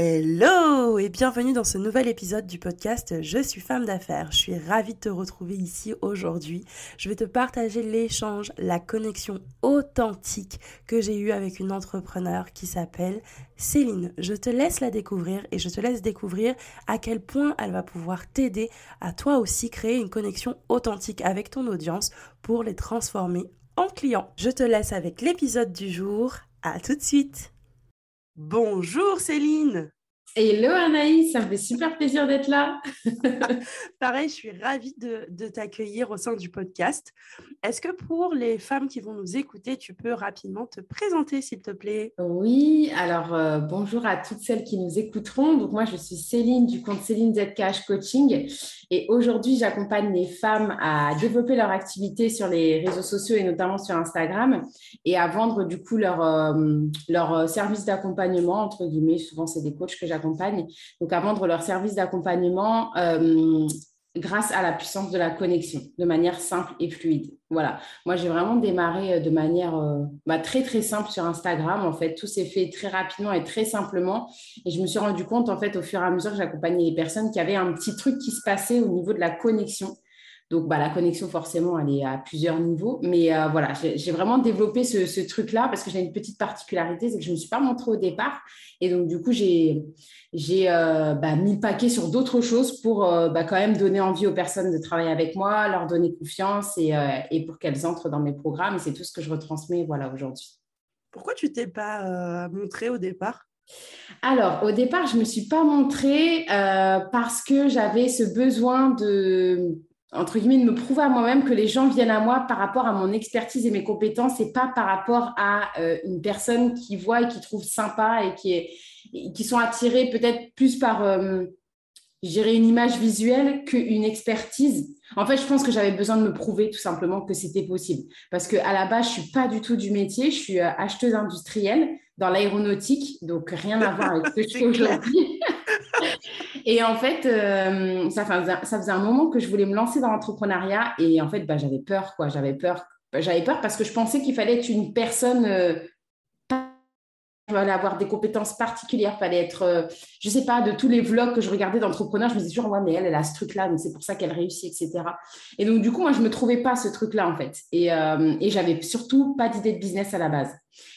Hello et bienvenue dans ce nouvel épisode du podcast Je suis femme d'affaires. Je suis ravie de te retrouver ici aujourd'hui. Je vais te partager l'échange, la connexion authentique que j'ai eue avec une entrepreneur qui s'appelle Céline. Je te laisse la découvrir et je te laisse découvrir à quel point elle va pouvoir t'aider à toi aussi créer une connexion authentique avec ton audience pour les transformer en clients. Je te laisse avec l'épisode du jour. À tout de suite. Bonjour Céline Hello Anaïs, ça me fait super plaisir d'être là. Pareil, je suis ravie de, t'accueillir au sein du podcast. Est-ce que pour les femmes qui vont nous écouter, tu peux rapidement te présenter, s'il te plaît? Oui, alors euh, bonjour à toutes celles qui nous écouteront. Donc moi, je suis Céline du compte Céline ZKH Coaching et aujourd'hui, j'accompagne les femmes à développer leur activité sur les réseaux sociaux et notamment sur Instagram et à vendre du coup leur, euh, leur service d'accompagnement, entre guillemets. Souvent, c'est des coachs que j'accompagne donc à vendre leur service d'accompagnement euh, grâce à la puissance de la connexion, de manière simple et fluide. Voilà, moi j'ai vraiment démarré euh, de manière euh, bah, très très simple sur Instagram. En fait, tout s'est fait très rapidement et très simplement. Et je me suis rendu compte en fait au fur et à mesure que j'accompagnais les personnes qu'il y avait un petit truc qui se passait au niveau de la connexion. Donc, bah, la connexion, forcément, elle est à plusieurs niveaux. Mais euh, voilà, j'ai vraiment développé ce, truc-là parce que j'ai une petite particularité, c'est que je ne me suis pas montrée au départ. Et donc, du coup, j'ai euh, bah, mis le paquet sur d'autres choses pour euh, bah, quand même donner envie aux personnes de travailler avec moi, leur donner confiance et, et pour qu'elles entrent dans mes programmes. Et c'est tout ce que je retransmets voilà, aujourd'hui. Pourquoi tu t'es pas montrée au départ? Alors, au départ, je ne me suis pas montrée parce que j'avais ce besoin de, entre guillemets, de me prouver à moi-même que les gens viennent à moi par rapport à mon expertise et mes compétences et pas par rapport à euh, une personne qui voit et qui trouve sympa et qui, est, qui sont attirés peut-être plus par, euh, une image visuelle qu'une expertise. En fait, je pense que j'avais besoin de me prouver tout simplement que c'était possible. Parce qu'à la base, je ne suis pas du tout du métier. Je suis euh, acheteuse industrielle dans l'aéronautique, donc rien à voir avec ce que je fais aujourd'hui. Et en fait, euh, ça, faisait, ça faisait un moment que je voulais me lancer dans l'entrepreneuriat et en fait, bah, j'avais peur, quoi. J'avais peur. J'avais peur parce que je pensais qu'il fallait être une personne euh, fallait avoir des compétences particulières, fallait être, euh, je ne sais pas, de tous les vlogs que je regardais d'entrepreneurs, je me disais toujours, ouais, mais elle, elle a ce truc-là, donc c'est pour ça qu'elle réussit, etc. Et donc, du coup, moi, je ne me trouvais pas ce truc-là, en fait. Et, euh, et j'avais surtout pas d'idée de business à la base.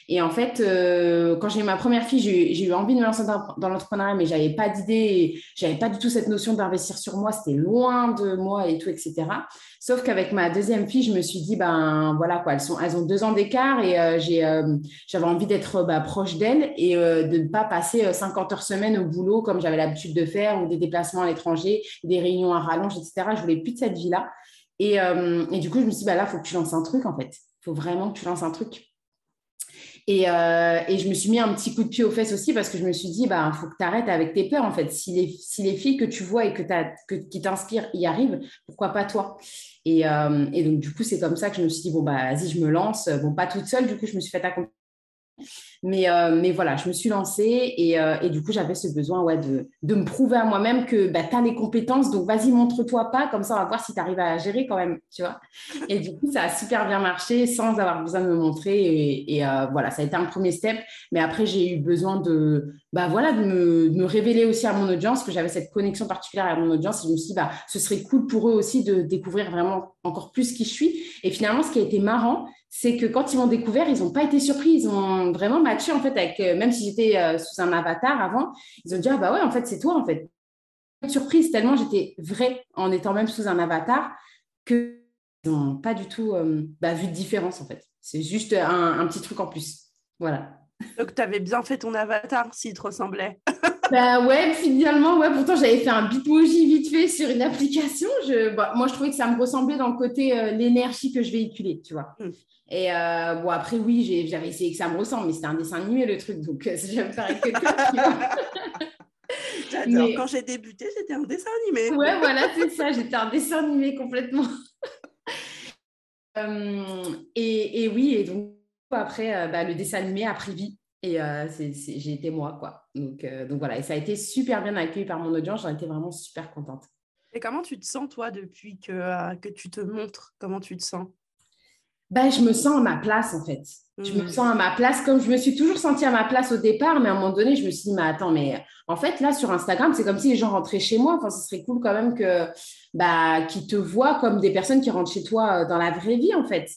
Et en fait, euh, quand j'ai eu ma première fille, j'ai eu envie de me lancer dans, l'entrepreneuriat, mais j'avais pas d'idée, j'avais pas du tout cette notion d'investir sur moi, c'était loin de moi et tout, etc. Sauf qu'avec ma deuxième fille, je me suis dit, ben voilà, quoi, elles, elles ont deux ans d'écart et euh, euh, j'avais envie d'être bah, proche d'elles et de ne pas passer 50 heures semaine au boulot comme j'avais l'habitude de faire ou des déplacements à l'étranger, des réunions à rallonge, etc. Je voulais plus de cette vie-là. Et, et, du coup, je me suis dit, bah là, il faut que tu lances un truc, en fait. Il faut vraiment que tu lances un truc. Euh, et, je me suis mis un petit coup de pied aux fesses aussi parce que je me suis dit, bah, faut que tu arrêtes avec tes peurs en fait. Si les, si les filles que tu vois et que, que qui t'inspirent y arrivent, pourquoi pas toi? Et, euh, et, donc, du coup, c'est comme ça que je me suis dit, bon, bah, vas-y, je me lance. Bon, pas toute seule, du coup, je me suis fait accompagner mais, euh, mais voilà, je me suis lancée et, euh, et du coup, j'avais ce besoin ouais, de, de me prouver à moi-même que bah, tu as les compétences, donc vas-y, montre-toi pas, comme ça, on va voir si tu arrives à gérer quand même, tu vois. Et du coup, ça a super bien marché sans avoir besoin de me montrer. Et, euh, voilà, ça a été un premier step. Mais après, j'ai eu besoin de, bah, voilà, de me, me, révéler aussi à mon audience, que j'avais cette connexion particulière à mon audience. Et je me suis dit, bah, ce serait cool pour eux aussi de découvrir vraiment encore plus qui je suis. Et finalement, ce qui a été marrant, c'est que quand ils m'ont découvert, ils n'ont pas été surpris. Ils ont vraiment matché, en fait, avec, euh, même si j'étais euh, sous un avatar avant, ils ont dit, ah bah ouais, en fait, c'est toi, en fait. Surprise, tellement j'étais vraie en étant même sous un avatar qu'ils n'ont pas du tout euh, bah, vu de différence, en fait. C'est juste un, petit truc en plus. Voilà. Donc, tu avais bien fait ton avatar s'il te ressemblait. Ben ouais, finalement, ouais, pourtant j'avais fait un bitmoji vite fait sur une application. Je, bah, moi, je trouvais que ça me ressemblait dans le côté euh, l'énergie que je véhiculais, tu vois. Hmm. Et euh, bon, après, oui, j'avais essayé que ça me ressemble, mais c'était un dessin animé le truc, donc euh, ça me paraît que J'adore. Quand j'ai débuté, c'était un dessin animé. Ouais, voilà, c'est ça. J'étais un dessin animé complètement. et, et, oui, et donc après, bah, le dessin animé a pris vie. Et j'ai été moi, quoi. Donc, donc voilà, et ça a été super bien accueilli par mon audience. J'en étais vraiment super contente. Et comment tu te sens, toi, depuis que, que tu te montres? Comment tu te sens? Ben, je me sens à ma place, en fait. Je me mmh. sens à ma place, comme je me suis toujours sentie à ma place au départ, mais à un moment donné, je me suis dit, mais attends, mais en fait, là, sur Instagram, c'est comme si les gens rentraient chez moi. Enfin, ce serait cool quand même que, bah, qu'ils te voient comme des personnes qui rentrent chez toi dans la vraie vie, en fait.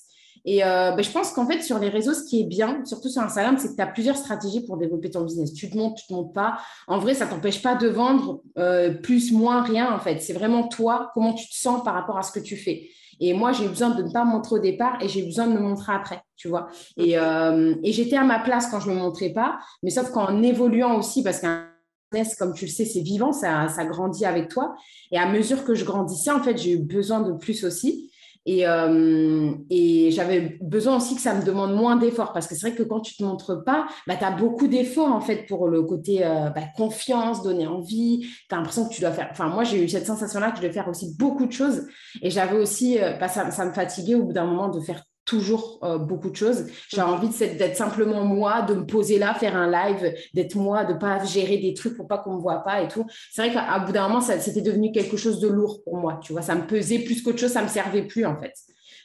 Et euh, ben, je pense qu'en fait, sur les réseaux, ce qui est bien, surtout sur Instagram, c'est que tu as plusieurs stratégies pour développer ton business. Tu te montes, tu te montes pas. En vrai, ça t'empêche pas de vendre euh, plus, moins, rien, en fait. C'est vraiment toi, comment tu te sens par rapport à ce que tu fais. Et moi, j'ai eu besoin de ne pas me montrer au départ et j'ai eu besoin de me montrer après, tu vois. Et, euh, et j'étais à ma place quand je ne me montrais pas, mais sauf qu'en évoluant aussi, parce qu'un business, comme tu le sais, c'est vivant, ça, ça grandit avec toi. Et à mesure que je grandissais, en fait, j'ai eu besoin de plus aussi. Et, euh, et j'avais besoin aussi que ça me demande moins d'efforts parce que c'est vrai que quand tu te montres pas, bah, tu as beaucoup d'efforts en fait pour le côté euh, bah, confiance, donner envie. Tu as l'impression que tu dois faire. Enfin, moi, j'ai eu cette sensation-là que je devais faire aussi beaucoup de choses. Et j'avais aussi, euh, bah, ça, ça me fatiguait au bout d'un moment de faire toujours euh, beaucoup de choses. J'ai envie d'être simplement moi, de me poser là, faire un live, d'être moi, de pas gérer des trucs pour pas qu'on me voit pas et tout. C'est vrai qu'à bout d'un moment, c'était devenu quelque chose de lourd pour moi. Tu vois, ça me pesait plus qu'autre chose, ça me servait plus en fait.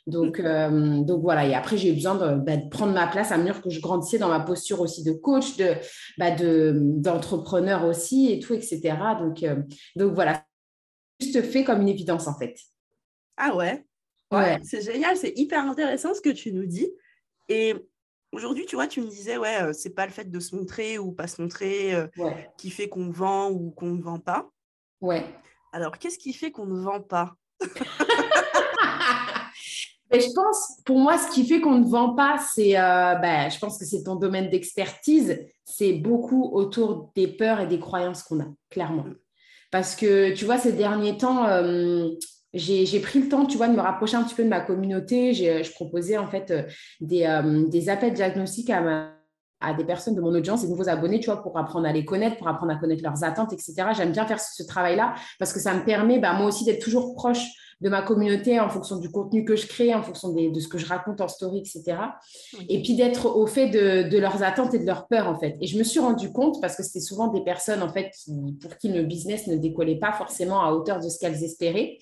Donc, euh, donc voilà. Et après, j'ai eu besoin bah, de, prendre ma place à mesure que je grandissais dans ma posture aussi de coach, de, bah, d'entrepreneur aussi et tout, etc. Donc, euh, donc voilà. Juste fait comme une évidence en fait. Ah ouais. Ouais, c'est génial, c'est hyper intéressant ce que tu nous dis. Et aujourd'hui, tu vois, tu me disais, ouais, euh, c'est pas le fait de se montrer ou pas se montrer euh, qui fait qu'on vend ou qu'on ne vend pas. Ouais. Alors, qu'est-ce qui fait qu'on ne vend pas? Mais je pense, pour moi, ce qui fait qu'on ne vend pas, c'est, euh, ben, je pense que c'est ton domaine d'expertise. C'est beaucoup autour des peurs et des croyances qu'on a, clairement. Mm. Parce que, tu vois, ces derniers temps, j'ai pris le temps, tu vois, de me rapprocher un petit peu de ma communauté. Je proposais en fait euh, des, euh, des appels diagnostiques à, à, des personnes de mon audience, des nouveaux abonnés, tu vois, pour apprendre à les connaître, pour apprendre à connaître leurs attentes, etc. J'aime bien faire ce, travail-là parce que ça me permet, bah, moi aussi, d'être toujours proche de ma communauté en fonction du contenu que je crée, en fonction de ce que je raconte en story, etc. Et puis d'être au fait de, leurs attentes et de leurs peurs, en fait. Et je me suis rendu compte, parce que c'était souvent des personnes, en fait, pour qui le business ne décollait pas forcément à hauteur de ce qu'elles espéraient,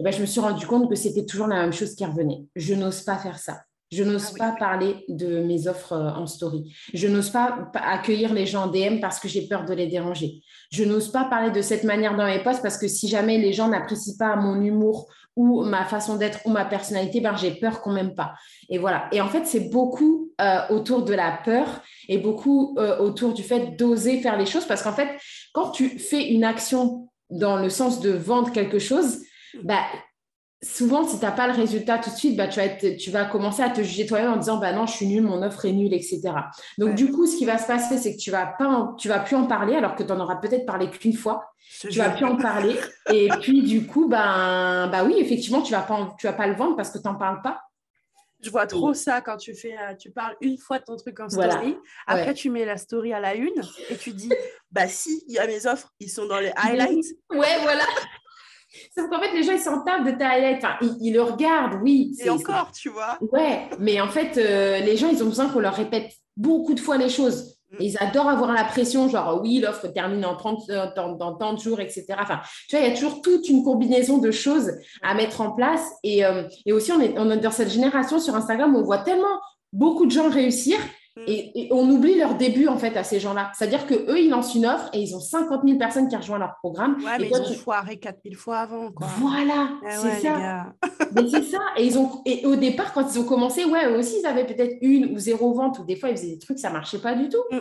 ben, je me suis rendu compte que c'était toujours la même chose qui revenait. Je n'ose pas faire ça. Je n'ose ah pas parler de mes offres euh, en story. Je n'ose pas accueillir les gens en DM parce que j'ai peur de les déranger. Je n'ose pas parler de cette manière dans mes posts parce que si jamais les gens n'apprécient pas mon humour ou ma façon d'être ou ma personnalité, ben, j'ai peur qu'on m'aime pas. Et voilà. Et en fait, c'est beaucoup euh, autour de la peur et beaucoup euh, autour du fait d'oser faire les choses parce qu'en fait, quand tu fais une action dans le sens de vendre quelque chose, bah, souvent, si tu n'as pas le résultat tout de suite, bah, tu, vas tu vas commencer à te juger toi-même en disant bah non, je suis nulle, mon offre est nulle, etc. Donc, du coup, ce qui va se passer, c'est que tu vas pas tu vas plus en parler alors que tu en auras peut-être parlé qu'une fois. Tu vas plus en parler. et puis, du coup, ben, bah oui, effectivement, tu vas pas, tu vas pas le vendre parce que tu n'en parles pas. Je vois trop ça quand tu fais, euh, tu parles une fois de ton truc en story. Après, tu mets la story à la une et tu dis, bah si, il y a mes offres, ils sont dans les highlights. Ouais, voilà. Sauf qu'en fait, les gens, ils s'en tapent de ta highlight. Enfin, ils, le regardent, oui. Et encore, tu vois. Ouais, mais en fait, euh, les gens, ils ont besoin qu'on leur répète beaucoup de fois les choses. Mm. ils adorent avoir la pression, genre oui, l'offre termine en 30, euh, dans, tant de jours, etc. Enfin, tu vois, il y a toujours toute une combinaison de choses à mettre en place. Et, euh, et aussi, on est, on est dans cette génération sur Instagram où on voit tellement beaucoup de gens réussir Et, on oublie leur début, en fait, à ces gens-là. C'est-à-dire qu'eux, ils lancent une offre et ils ont 50 000 personnes qui rejoignent leur programme. Ouais, mais ils ont foiré 4 000 fois avant. Quoi. Voilà, eh c'est ça. mais c'est ça. Et, ils ont, et au départ, quand ils ont commencé, ouais, eux aussi, ils avaient peut-être une ou zéro vente, ou des fois, ils faisaient des trucs, ça ne marchait pas du tout. Mm.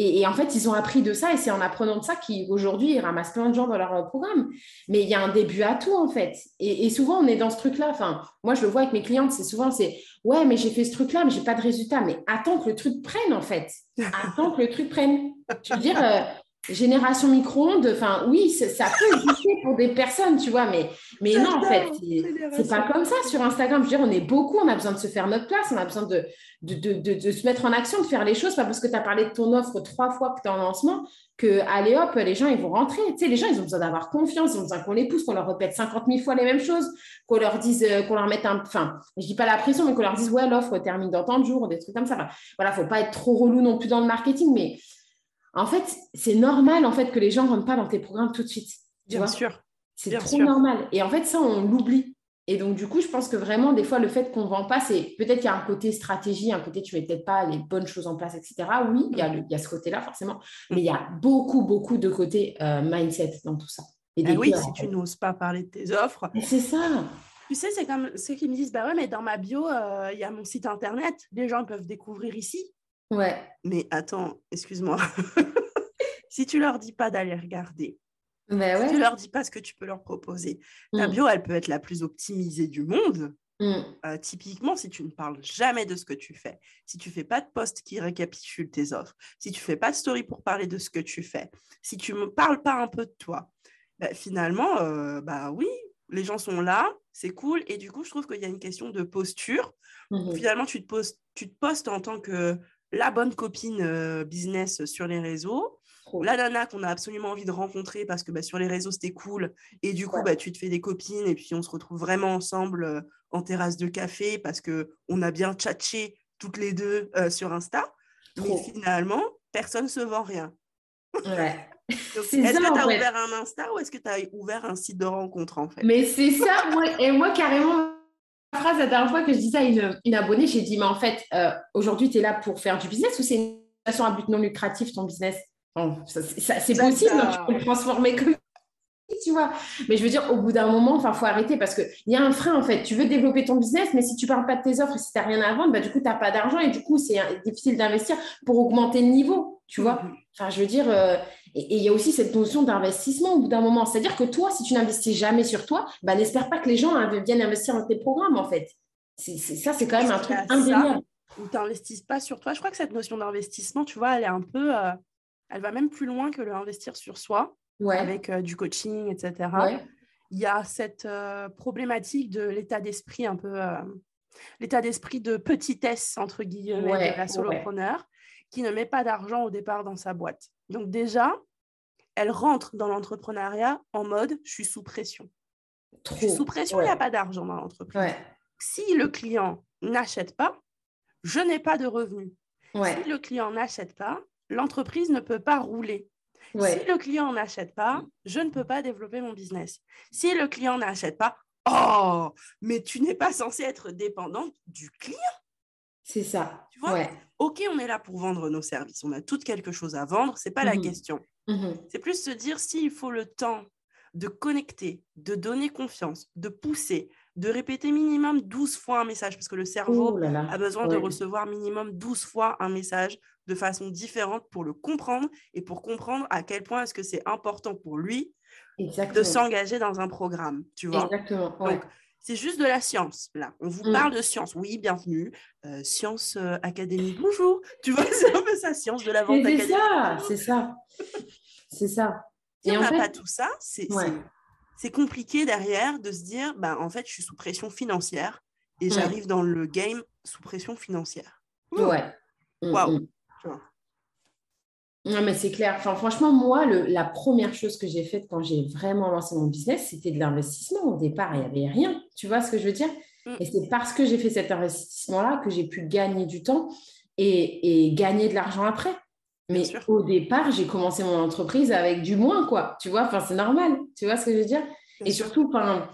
Et, en fait, ils ont appris de ça et c'est en apprenant de ça qu'aujourd'hui, ils ramassent plein de gens dans leur euh, programme. Mais il y a un début à tout, en fait. Et, souvent, on est dans ce truc-là. Moi, je le vois avec mes clientes, c'est souvent, c'est ouais, mais j'ai fait ce truc-là, mais j'ai pas de résultat. Mais attends que le truc prenne, en fait. Attends que le truc prenne. Je veux dire, euh, génération micro-ondes, enfin oui, ça peut exister pour des personnes, tu vois, mais, mais non, en fait, c'est pas comme ça sur Instagram. Je veux dire, on est beaucoup, on a besoin de se faire notre place, on a besoin de, de, de, de se mettre en action, de faire les choses, pas parce que tu as parlé de ton offre trois fois que tu es en lancement, que allez hop, les gens, ils vont rentrer. Tu sais, les gens, ils ont besoin d'avoir confiance, ils ont besoin qu'on les pousse, qu'on leur répète 50 000 fois les mêmes choses, qu'on leur dise, euh, qu'on leur mette un, enfin, je dis pas la pression, mais qu'on leur dise, ouais, l'offre termine dans tant de jours, des trucs comme ça. Enfin, voilà, faut pas être trop relou non plus dans le marketing, mais en fait, c'est normal en fait que les gens ne rentrent pas dans tes programmes tout de suite. Bien sûr. C'est trop normal. Et en fait, ça, on l'oublie. Et donc, du coup, je pense que vraiment, des fois, le fait qu'on ne vend pas, c'est peut-être qu'il y a un côté stratégie, un côté tu ne mets peut-être pas les bonnes choses en place, etc. Oui, il y a, y a ce côté-là, forcément. Mm. Mais il y a beaucoup, beaucoup de côté euh, mindset dans tout ça. Et ah oui, si tu n'oses pas parler de tes offres. C'est ça. Tu sais, c'est comme ceux qui me disent, bah ouais, mais dans ma bio, euh, il y a mon site internet. Les gens peuvent découvrir ici. Ouais. Mais attends, excuse-moi. si tu leur dis pas d'aller regarder, bah si tu leur dis pas ce que tu peux leur proposer, ta mm. bio, elle peut être la plus optimisée du monde. Mm. Euh, typiquement, si tu ne parles jamais de ce que tu fais, si tu fais pas de post qui récapitule tes offres, si tu fais pas de story pour parler de ce que tu fais, si tu me parles pas un peu de toi, bah, finalement, euh, bah oui, les gens sont là, c'est cool. Et du coup, je trouve qu'il y a une question de posture. Mm-hmm. Finalement, tu te, poses, tu te postes en tant que la bonne copine euh, business sur les réseaux, la nana qu'on a absolument envie de rencontrer parce que bah, sur les réseaux c'était cool. Et du coup bah, tu te fais des copines et puis on se retrouve vraiment ensemble euh, en terrasse de café parce que on a bien tchatché toutes les deux euh, sur Insta. Mais finalement, personne ne se vend rien. Ouais. est-ce que tu as ouvert un Insta ou est-ce que tu as ouvert un site de rencontre en fait? Mais c'est ça, et moi carrément, phrase la dernière fois que je disais à une, abonnée, j'ai dit, mais en fait, euh, aujourd'hui, tu es là pour faire du business ou c'est une façon à but non lucratif, ton business? C'est possible, tu peux le transformer comme tu vois. Mais je veux dire, au bout d'un moment, il faut arrêter parce qu'il y a un frein, en fait. Tu veux développer ton business, mais si tu ne parles pas de tes offres et si tu n'as rien à vendre, bah, du coup, tu n'as pas d'argent et du coup, c'est difficile d'investir pour augmenter le niveau, tu vois. Mm-hmm. Enfin, je veux dire, euh, et il y a aussi cette notion d'investissement au bout d'un moment. C'est-à-dire que toi, si tu n'investis jamais sur toi, bah, n'espère pas que les gens viennent investir dans tes programmes, en fait. Ça, c'est quand même un truc indéniable. Ou tu n'investis pas sur toi. Je crois que cette notion d'investissement, tu vois, elle est un peu... Euh, elle va même plus loin que le investir sur soi, avec euh, du coaching, etc. Il y a cette euh, problématique de l'état d'esprit un peu... l'état d'esprit de petitesse, entre guillemets, de la solopreneur, qui ne met pas d'argent au départ dans sa boîte. Donc déjà, elle rentre dans l'entrepreneuriat en mode je suis sous pression. Je suis sous pression, il n'y a pas d'argent dans l'entreprise. Si le client n'achète pas, je n'ai pas de revenus. Si le client n'achète pas, l'entreprise ne peut pas rouler. Si le client n'achète pas, je ne peux pas développer mon business. Si le client n'achète pas, oh, mais tu n'es pas censé être dépendante du client. C'est ça. Tu vois? Ok, on est là pour vendre nos services. On a toutes quelque chose à vendre. C'est pas la mmh question. Mmh C'est plus se dire s'il faut le temps de connecter, de donner confiance, de pousser, de répéter minimum 12 fois un message, parce que le cerveau a besoin de recevoir minimum 12 fois un message de façon différente pour le comprendre et pour comprendre à quel point est-ce que c'est important pour lui de s'engager dans un programme, tu vois. Exactement. C'est juste de la science, là. On vous mm. parle de science. Oui, bienvenue. Euh, science euh, Académie, bonjour. Tu vois, c'est un peu ça, science de la vente académique. C'est ça, c'est ça. C'est ça. Si on n'a pas tout ça, c'est compliqué derrière de se dire, bah, en fait, je suis sous pression financière et j'arrive dans le game sous pression financière. Ouais. Mm, Waouh. Mm. Non, mais c'est clair. Enfin, franchement, moi, la première chose que j'ai faite quand j'ai vraiment lancé mon business, c'était de l'investissement. Au départ, il n'y avait rien. Tu vois ce que je veux dire? Mm. Et c'est parce que j'ai fait cet investissement-là que j'ai pu gagner du temps et, gagner de l'argent après. Mais au départ, j'ai commencé mon entreprise avec du moins, quoi. Tu vois, enfin, c'est normal. Tu vois ce que je veux dire? Et surtout, enfin,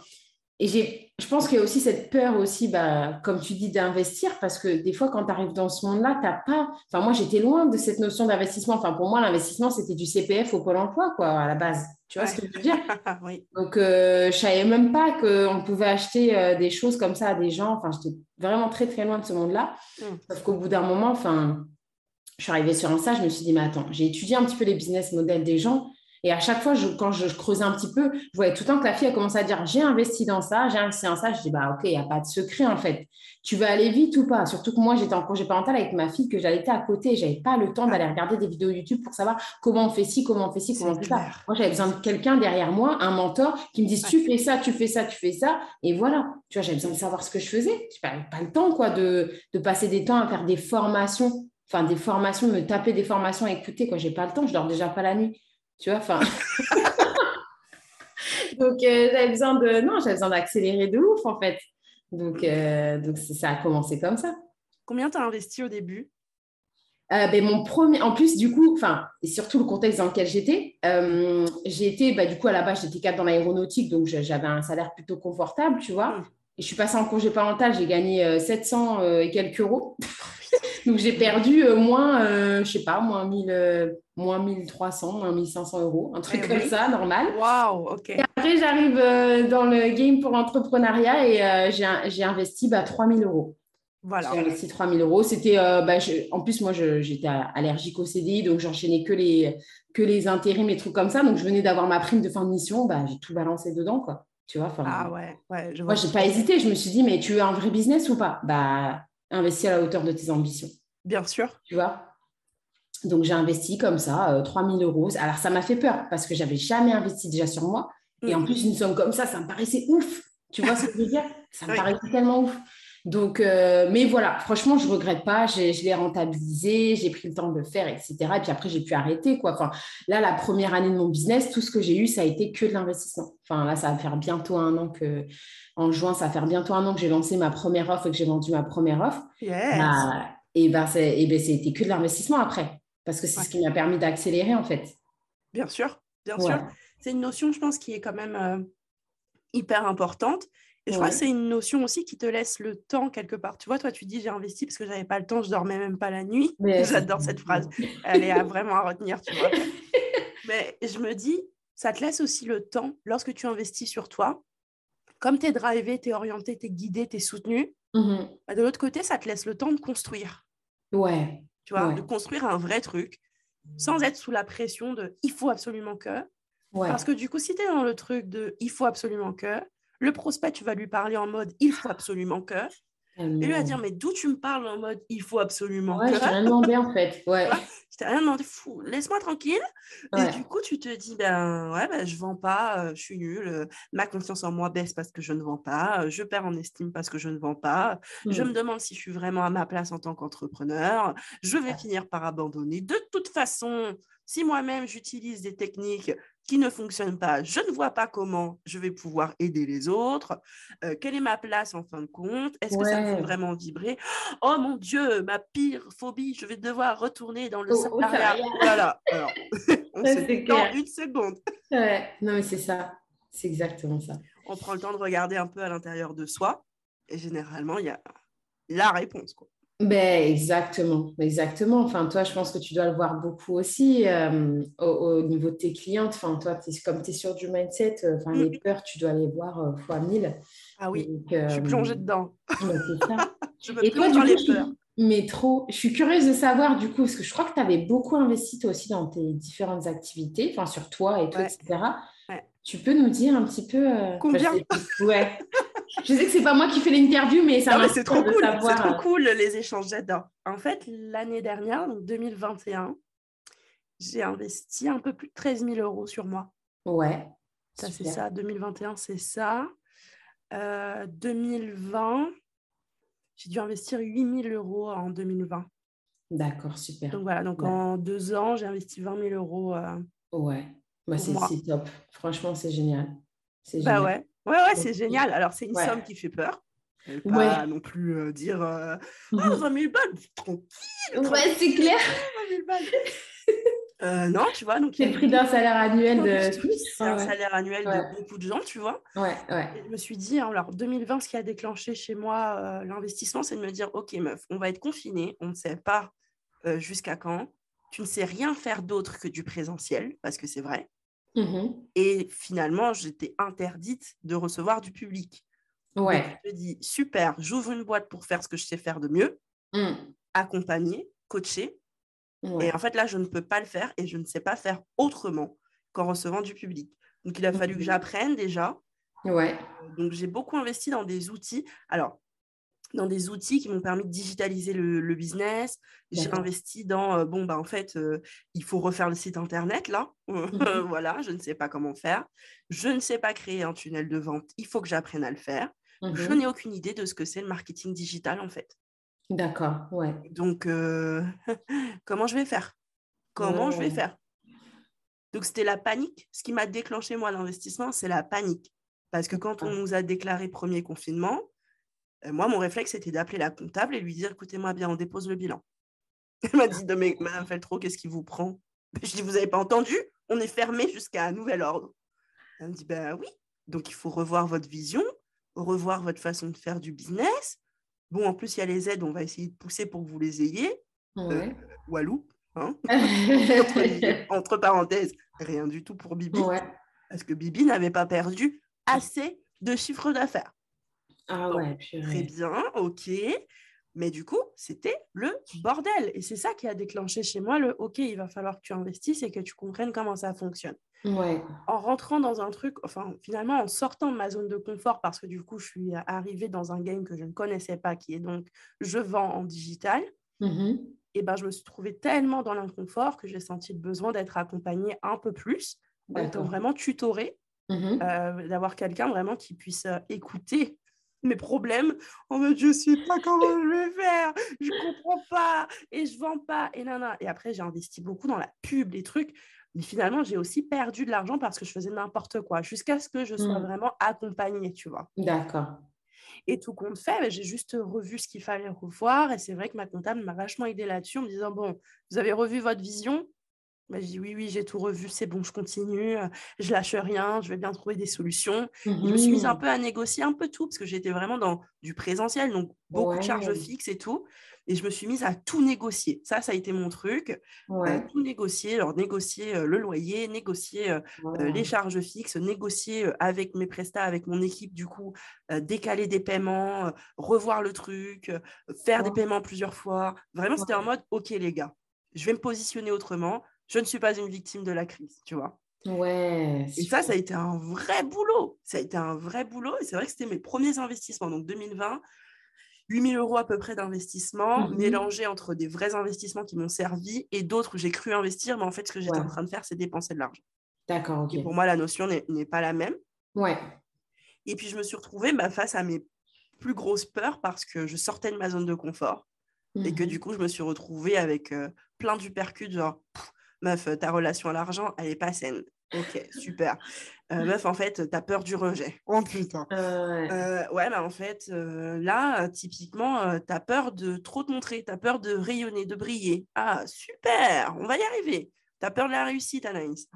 et j'ai, je pense qu'il y a aussi cette peur aussi, bah, comme tu dis, d'investir, parce que des fois, quand tu arrives dans ce monde-là, tu n'as pas... Enfin, moi, j'étais loin de cette notion d'investissement. Enfin, pour moi, l'investissement, c'était du CPF au Pôle emploi, quoi, à la base. Tu vois ce que je veux dire? Oui. Donc, euh, je ne savais même pas qu'on pouvait acheter euh, des choses comme ça à des gens. Enfin, j'étais vraiment très, très loin de ce monde-là. Mm. Sauf qu'au bout d'un moment, enfin, je suis arrivée sur un stage, je me suis dit, mais attends, j'ai étudié un petit peu les business models des gens Et à chaque fois, je, quand je, creusais un petit peu, je voyais tout le temps que la fille a commencé à dire j'ai investi dans ça, j'ai investi dans ça. Je dis bah ok, il n'y a pas de secret en fait. Tu veux aller vite ou pas? Surtout que moi, j'étais en congé parental avec ma fille que j'allais à côté. Je n'avais pas le temps d'aller regarder des vidéos YouTube pour savoir comment on fait ci, comment on fait ci, comment on fait ça. Moi, j'avais besoin de quelqu'un derrière moi, un mentor, qui me dise tu fais ça, tu fais ça, tu fais ça. Et voilà. Tu vois, j'avais besoin de savoir ce que je faisais. Je n'avais pas le temps quoi, de, de passer des temps à faire des formations enfin des formations, me taper des formations, écouter quoi, j'ai pas le temps, je dors déjà pas la nuit, tu vois, enfin. donc euh, j'avais besoin de, non, j'avais besoin d'accélérer de ouf en fait. Donc, euh, donc ça a commencé comme ça. Combien tu as investi au début? Euh, ben, mon premier, en plus, du coup, enfin, et surtout le contexte dans lequel j'étais, j'ai été, bah, du coup, à la base, j'étais cadre dans l'aéronautique, donc j'avais un salaire plutôt confortable, tu vois. Hmm. Et je suis passée en congé parental, j'ai gagné 700 et quelques euros. Donc, j'ai perdu euh, moins, euh, je sais pas, moins, 1000, euh, moins 1300, moins 1500 euros, un truc eh comme ça, normal. Waouh, ok. Et après, j'arrive dans le game pour l'entrepreneuriat et j'ai investi bah, 3000 euros. Voilà. J'ai investi 3000 euros. C'était, bah, en plus, moi, j'étais allergique au CDI, donc j'enchaînais que les, que les intérims et trucs comme ça. Donc, je venais d'avoir ma prime de fin de mission, bah, j'ai tout balancé dedans, quoi. Tu vois, ah ouais, ouais. Je moi, j'ai pas hésité. Je me suis dit, mais tu veux un vrai business ou pas? Bah, investir à la hauteur de tes ambitions. Bien sûr. Tu vois? Donc, j'ai investi comme ça, 3000 euh, euros. Alors, ça m'a fait peur parce que j'avais jamais investi déjà sur moi. Et en mm. plus, une somme comme ça, ça me paraissait ouf. Tu vois ce que je veux dire? Ça me paraissait tellement ouf. Donc, euh, mais voilà, franchement, je ne regrette pas. Je l'ai rentabilisé, j'ai pris le temps de le faire, etc. Et puis après, j'ai pu arrêter. Quoi. Enfin, là, la première année de mon business, tout ce que j'ai eu, ça a été que de l'investissement. Enfin, là, ça va faire bientôt un an que, en juin, ça va faire bientôt un an que j'ai lancé ma première offre et que j'ai vendu ma première offre. Bah, et ben, et ben, c'était que de l'investissement après, parce que c'est ce qui m'a permis d'accélérer en fait. Bien sûr, bien sûr. C'est une notion, je pense, qui est quand même euh, hyper importante. Et je crois que c'est une notion aussi qui te laisse le temps quelque part. Tu vois, toi, tu dis j'ai investi parce que j'avais pas le temps, je dormais même pas la nuit. J'adore cette phrase. Elle est vraiment à retenir, tu vois. Mais je me dis, ça te laisse aussi le temps lorsque tu investis sur toi. Comme tu es drivé, tu es orienté, tu es guidé, tu es soutenu, mmh bah, de l'autre côté, ça te laisse le temps de construire. Ouais. Tu vois, de construire un vrai truc sans être sous la pression de il faut absolument que. Parce que du coup, si tu es dans le truc de il faut absolument que, le prospect, tu vas lui parler en mode il faut absolument que. Et lui va dire, mais d'où tu me parles en mode il faut absolument ouais, que? Je t'ai rien demandé en fait. Ouais. je t'ai rien demandé, fou, laisse-moi tranquille. Et du coup, tu te dis, ben ouais, ben, je vends pas, euh, je suis nulle, euh, ma confiance en moi baisse parce que je ne vends pas, euh, je perds en estime parce que je ne vends pas, je mmh. me demande si je suis vraiment à ma place en tant qu'entrepreneur, je vais finir par abandonner. De toute façon, si moi-même j'utilise des techniques qui ne fonctionnent pas, je ne vois pas comment je vais pouvoir aider les autres. Euh, quelle est ma place en fin de compte? Est-ce que ça me fait vraiment vibrer? Oh mon Dieu, ma pire phobie, je vais devoir retourner dans le salariat. Voilà. on se dans une seconde. Ouais. Non, mais c'est ça. C'est exactement ça. On prend le temps de regarder un peu à l'intérieur de soi et généralement, il y a la réponse. Quoi. Ben, exactement, exactement. Enfin, toi, je pense que tu dois le voir beaucoup aussi euh, au, niveau de tes clientes. Enfin, toi, comme tu es sur du mindset, euh, enfin, les peurs, tu dois les voir euh, fois mille. Ah oui, je suis plongée dedans. Ben, c'est ça. je Et toi, du les peurs. Mais trop. Je suis curieuse de savoir, du coup, parce que je crois que tu avais beaucoup investi toi aussi dans tes différentes activités, enfin, sur toi et tout, etc. Tu peux nous dire un petit peu. Combien? Ouais. Je sais que c'est pas moi qui fais l'interview, mais ça m'a C'est trop cool. C'est trop cool les échanges. J'adore. En fait, l'année dernière, donc 2021, j'ai investi un peu plus de 13 000 euros sur moi. Ouais. Ça, c'est ça. 2021, c'est ça. 2020, euh, j'ai dû investir 8 000 euros en 2020. D'accord, super. Donc voilà, donc en deux ans, j'ai investi 20 000 euros. Euh, ouais, bah, c'est top. Franchement, c'est génial. C'est bah ouais. Ouais, ouais, c'est génial. Alors, c'est une somme qui fait peur. Pas ouais. non plus euh, dire euh, oh, 20 000 balles, tranquille. Ouais, c'est clair. 20 000 balles. Euh, non, tu vois. C'est le prix d'un salaire annuel de C'est un salaire annuel de beaucoup de gens, tu vois. Ouais, ouais. je me suis dit, hein, alors 2020, ce qui a déclenché chez moi euh, l'investissement, c'est de me dire, OK, meuf, on va être confiné, on ne sait pas jusqu'à quand. Tu ne sais rien faire d'autre que du présentiel, parce que c'est vrai. Mmh Et finalement, j'étais interdite de recevoir du public. Ouais. je me dis, super, j'ouvre une boîte pour faire ce que je sais faire de mieux, mmh. accompagner, coacher. Et en fait, là, je ne peux pas le faire et je ne sais pas faire autrement qu'en recevant du public. Donc, il a fallu que mhm. j'apprenne déjà. Ouais. Donc, j'ai beaucoup investi dans des outils. Alors, dans des outils qui m'ont permis de digitaliser le, business. J'ai investi dans, euh, bon, bah, en fait, euh, il faut refaire le site Internet, là. Mhm. voilà, je ne sais pas comment faire. Je ne sais pas créer un tunnel de vente. Il faut que j'apprenne à le faire. Je mhm. n'ai aucune idée de ce que c'est le marketing digital, en fait. D'accord, ouais. Donc, euh, comment je vais faire? Comment je vais faire? Donc, c'était la panique. Ce qui m'a déclenché, moi, l'investissement, c'est la panique. Parce que quand on nous a déclaré premier confinement, moi, mon réflexe, c'était d'appeler la comptable et lui dire écoutez-moi bien, on dépose le bilan. Elle m'a dit mais, Madame Feltro, qu'est-ce qui vous prend? Je dis vous n'avez pas entendu? On est fermé jusqu'à un nouvel ordre. Elle me dit ben oui. Donc, il faut revoir votre vision, revoir votre façon de faire du business. Bon, en plus, il y a les aides, on va essayer de pousser pour que vous les ayez. Euh, walou, hein entre, parenthèses, rien du tout pour Bibi. Parce que Bibi n'avait pas perdu assez de chiffre d'affaires. Ah ouais, Très bien, ok. Mais du coup, c'était le bordel. Et c'est ça qui a déclenché chez moi le OK, il va falloir que tu investisses et que tu comprennes comment ça fonctionne. Ouais. En rentrant dans un truc, enfin, finalement, en sortant de ma zone de confort, parce que du coup, je suis arrivée dans un game que je ne connaissais pas, qui est donc je vends en digital. Mmh et ben, je me suis trouvée tellement dans l'inconfort que j'ai senti le besoin d'être accompagnée un peu plus, d'être vraiment tutorée, mmh euh, d'avoir quelqu'un vraiment qui puisse euh, écouter mes problèmes en mode je sais pas comment je vais faire, je comprends pas et je vends pas et nana. Et après, j'ai investi beaucoup dans la pub, les trucs. Mais finalement, j'ai aussi perdu de l'argent parce que je faisais n'importe quoi jusqu'à ce que je sois mmh. vraiment accompagnée, tu vois. D'accord. Et tout compte fait, j'ai juste revu ce qu'il fallait revoir. Et c'est vrai que ma comptable m'a vachement aidé là-dessus en me disant, bon, vous avez revu votre vision, bah, je dis oui, oui, j'ai tout revu, c'est bon, je continue, je lâche rien, je vais bien trouver des solutions. Je me suis mise un mmh. peu à négocier un peu tout parce que j'étais vraiment dans du présentiel, donc beaucoup de charges fixes et tout. Et je me suis mise à tout négocier. Ça, ça a été mon truc. tout négocier, alors négocier le loyer, négocier les charges fixes, négocier avec mes prestats, avec mon équipe, du coup, décaler des paiements, revoir le truc, faire des paiements plusieurs fois. Vraiment, c'était en mode, OK les gars, je vais me positionner autrement je ne suis pas une victime de la crise, tu vois. Ouais. Et ça, ça a été un vrai boulot. Ça a été un vrai boulot. Et c'est vrai que c'était mes premiers investissements. Donc 2020, 8000 euros à peu près d'investissement, mhm. mélangés entre des vrais investissements qui m'ont servi et d'autres où j'ai cru investir, mais en fait, ce que j'étais en train de faire, c'est dépenser de l'argent. D'accord, ok. Et pour moi, la notion n'est pas la même. Ouais. Et puis, je me suis retrouvée bah, face à mes plus grosses peurs parce que je sortais de ma zone de confort et que mhm. du coup, je me suis retrouvée avec euh, plein d'hypercutes, genre, meuf, ta relation à l'argent, elle est pas saine. Ok, super. Euh, meuf, en fait, tu as peur du rejet. Oh putain. Euh, ouais, bah en fait, euh, là, typiquement, tu as peur de trop te montrer, tu as peur de rayonner, de briller. Ah, super, on va y arriver. Tu as peur de la réussite, Anaïs.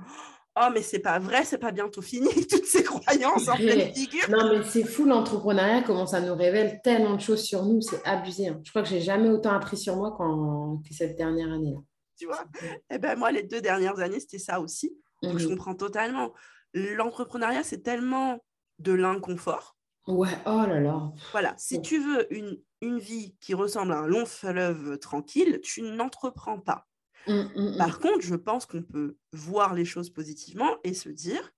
Oh, mais c'est pas vrai, c'est pas bientôt fini, toutes ces croyances en pleine figure. Non, mais c'est fou l'entrepreneuriat, comment ça nous révèle tellement de choses sur nous, c'est abusé. Hein. Je crois que j'ai jamais autant appris sur moi qu'en cette dernière année-là tu vois. Et eh ben moi, les deux dernières années, c'était ça aussi. Donc, je mmh comprends totalement. L'entrepreneuriat, c'est tellement de l'inconfort. Ouais, oh là là. Voilà, si tu veux une, une vie qui ressemble à un long fleuve tranquille, tu n'entreprends pas. Mmh, mmh, Par contre, je pense qu'on peut voir les choses positivement et se dire,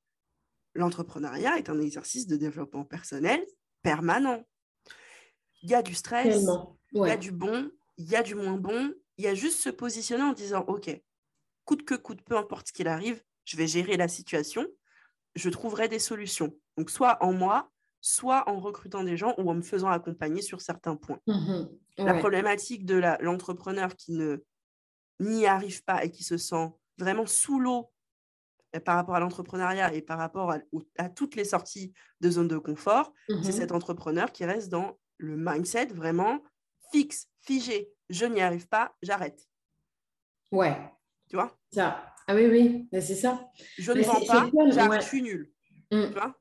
l'entrepreneuriat est un exercice de développement personnel permanent. Il y a du stress, il y a du bon, il y a du moins bon, il y a juste se positionner en disant, OK, coûte que coûte, peu importe ce qu'il arrive, je vais gérer la situation, je trouverai des solutions. Donc, soit en moi, soit en recrutant des gens ou en me faisant accompagner sur certains points. Mmh la problématique de l'entrepreneur qui ne n'y arrive pas et qui se sent vraiment sous l'eau euh, par rapport à l'entrepreneuriat et par rapport à, toutes les sorties de zone de confort, mmh c'est cet entrepreneur qui reste dans le mindset vraiment fixe, figé je n'y arrive pas, j'arrête. Ouais. Tu vois? Ça. Ah oui, oui, c'est ça. Je ne vends pas, j'arrête, je suis nulle. Mm. Tu vois?